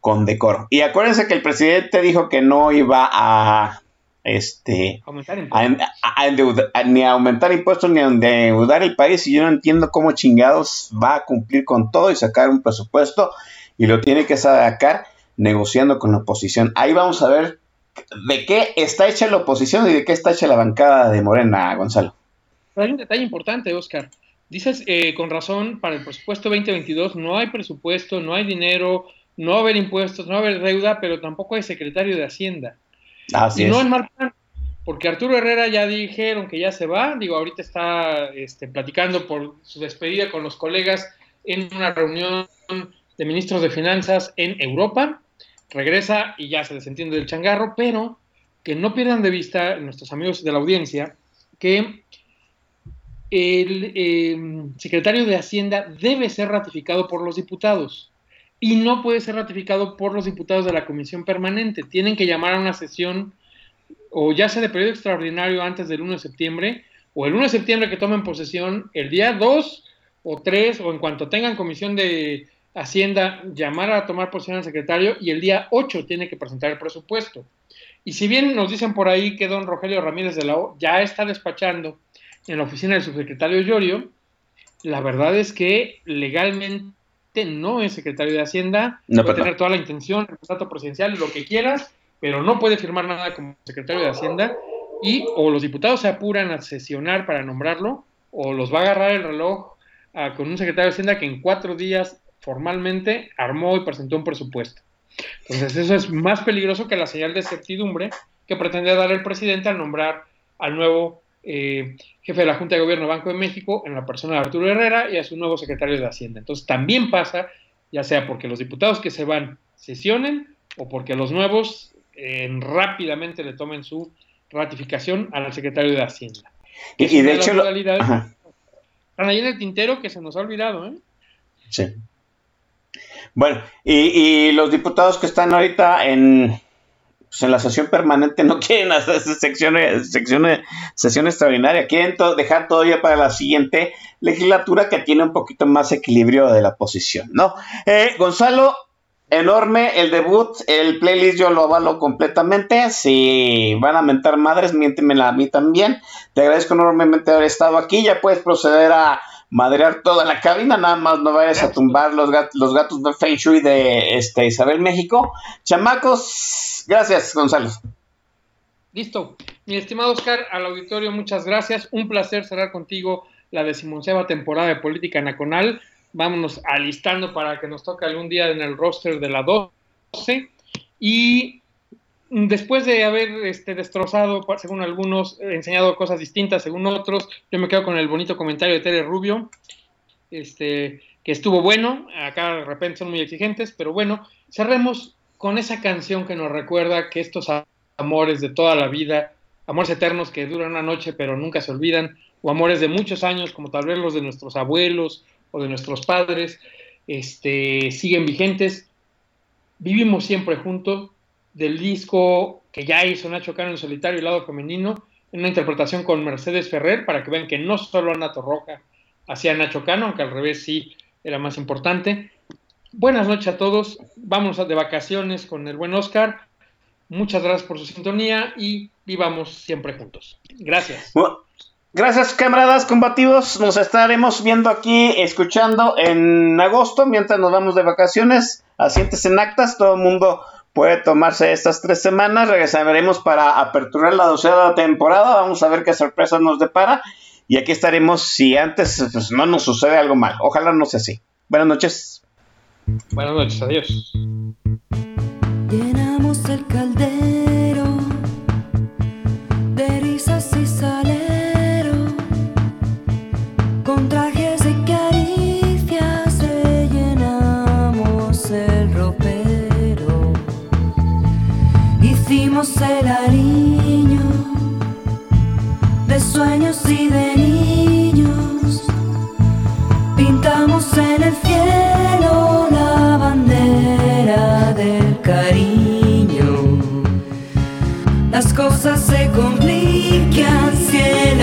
con decoro. Y acuérdense que el presidente dijo que no iba a este Aumentar a, impuestos. a- a endeuda- a- ni a aumentar impuestos ni a endeudar el país y yo no entiendo cómo chingados va a cumplir con todo y sacar un presupuesto y lo tiene que sacar negociando con la oposición. Ahí vamos a ver de qué está hecha la oposición y de qué está hecha la bancada de Morena, Gonzalo. Pero hay un detalle importante, Oscar. Dices eh, con razón, para el presupuesto 2022 no hay presupuesto, no hay dinero, no va a haber impuestos, no va a haber deuda, pero tampoco hay secretario de Hacienda. Así y es. no en mal plan, porque Arturo Herrera ya dijeron que ya se va, digo, ahorita está este, platicando por su despedida con los colegas en una reunión de ministros de finanzas en Europa, regresa y ya se desentiende del changarro, pero que no pierdan de vista nuestros amigos de la audiencia que el eh, secretario de Hacienda debe ser ratificado por los diputados y no puede ser ratificado por los diputados de la comisión permanente. Tienen que llamar a una sesión o ya sea de periodo extraordinario antes del 1 de septiembre o el 1 de septiembre que tomen posesión, el día 2 o 3 o en cuanto tengan comisión de Hacienda, llamar a tomar posesión al secretario y el día 8 tiene que presentar el presupuesto. Y si bien nos dicen por ahí que don Rogelio Ramírez de la O ya está despachando en la oficina del subsecretario Llorio, la verdad es que legalmente no es secretario de Hacienda, No, puede tener toda la intención, el contrato presidencial, lo que quieras, pero no puede firmar nada como secretario de Hacienda y o los diputados se apuran a sesionar para nombrarlo o los va a agarrar el reloj con un secretario de Hacienda que en cuatro días formalmente armó y presentó un presupuesto. Entonces eso es más peligroso que la señal de certidumbre que pretendía dar el presidente al nombrar al nuevo eh, jefe de la Junta de Gobierno Banco de México en la persona de Arturo Herrera y a su nuevo secretario de Hacienda. Entonces también pasa, ya sea porque los diputados que se van sesionen o porque los nuevos eh, rápidamente le tomen su ratificación al secretario de Hacienda. Y, de hecho, Están ahí en el tintero que se nos ha olvidado, ¿eh? sí. Bueno, y, y los diputados que están ahorita en, pues, en la sesión permanente no [laughs] quieren hacer secciones, secciones, sesión extraordinaria, quieren dejar todo ya para la siguiente legislatura que tiene un poquito más equilibrio de la posición, ¿no? Eh, Gonzalo, enorme el debut, el playlist yo lo avalo completamente, si van a mentar madres, miéntemela a mí también, te agradezco enormemente haber estado aquí, ya puedes proceder a madrear toda la cabina, nada más no vayas a tumbar los, gat- los gatos de Feng Shui de este, Isabel México. Chamacos, gracias Gonzalo. Listo. Mi estimado Oscar, al auditorio, muchas gracias. Un placer cerrar contigo la decimonceva temporada de Política Nacional. Vámonos alistando para que nos toque algún día en el roster de la 12. Y después de haber este, destrozado, según algunos, enseñado cosas distintas, según otros, yo me quedo con el bonito comentario de Tere Rubio, este, que estuvo bueno. Acá de repente son muy exigentes, pero bueno, cerremos con esa canción que nos recuerda que estos amores de toda la vida, amores eternos que duran una noche pero nunca se olvidan, o amores de muchos años, como tal vez los de nuestros abuelos o de nuestros padres, este, siguen vigentes. Vivimos siempre juntos, del disco que ya hizo Nacho Cano en solitario y lado femenino, en una interpretación con Mercedes Ferrer, para que vean que no solo Ana Torroja hacía Nacho Cano, aunque al revés sí era más importante. Buenas noches a todos, vamos de vacaciones con el buen Oscar. Muchas gracias por su sintonía y vivamos siempre juntos. Gracias. Gracias camaradas combativos, nos estaremos viendo aquí, escuchando en agosto, mientras nos vamos de vacaciones, asientes en actas, todo el mundo puede tomarse estas tres semanas, regresaremos para aperturar la doceava temporada, vamos a ver qué sorpresas nos depara, y aquí estaremos si antes pues, no nos sucede algo mal, ojalá no sea así. Buenas noches. Buenas noches, adiós. Y de niños. Pintamos en el cielo la bandera del cariño. Las cosas se complican si el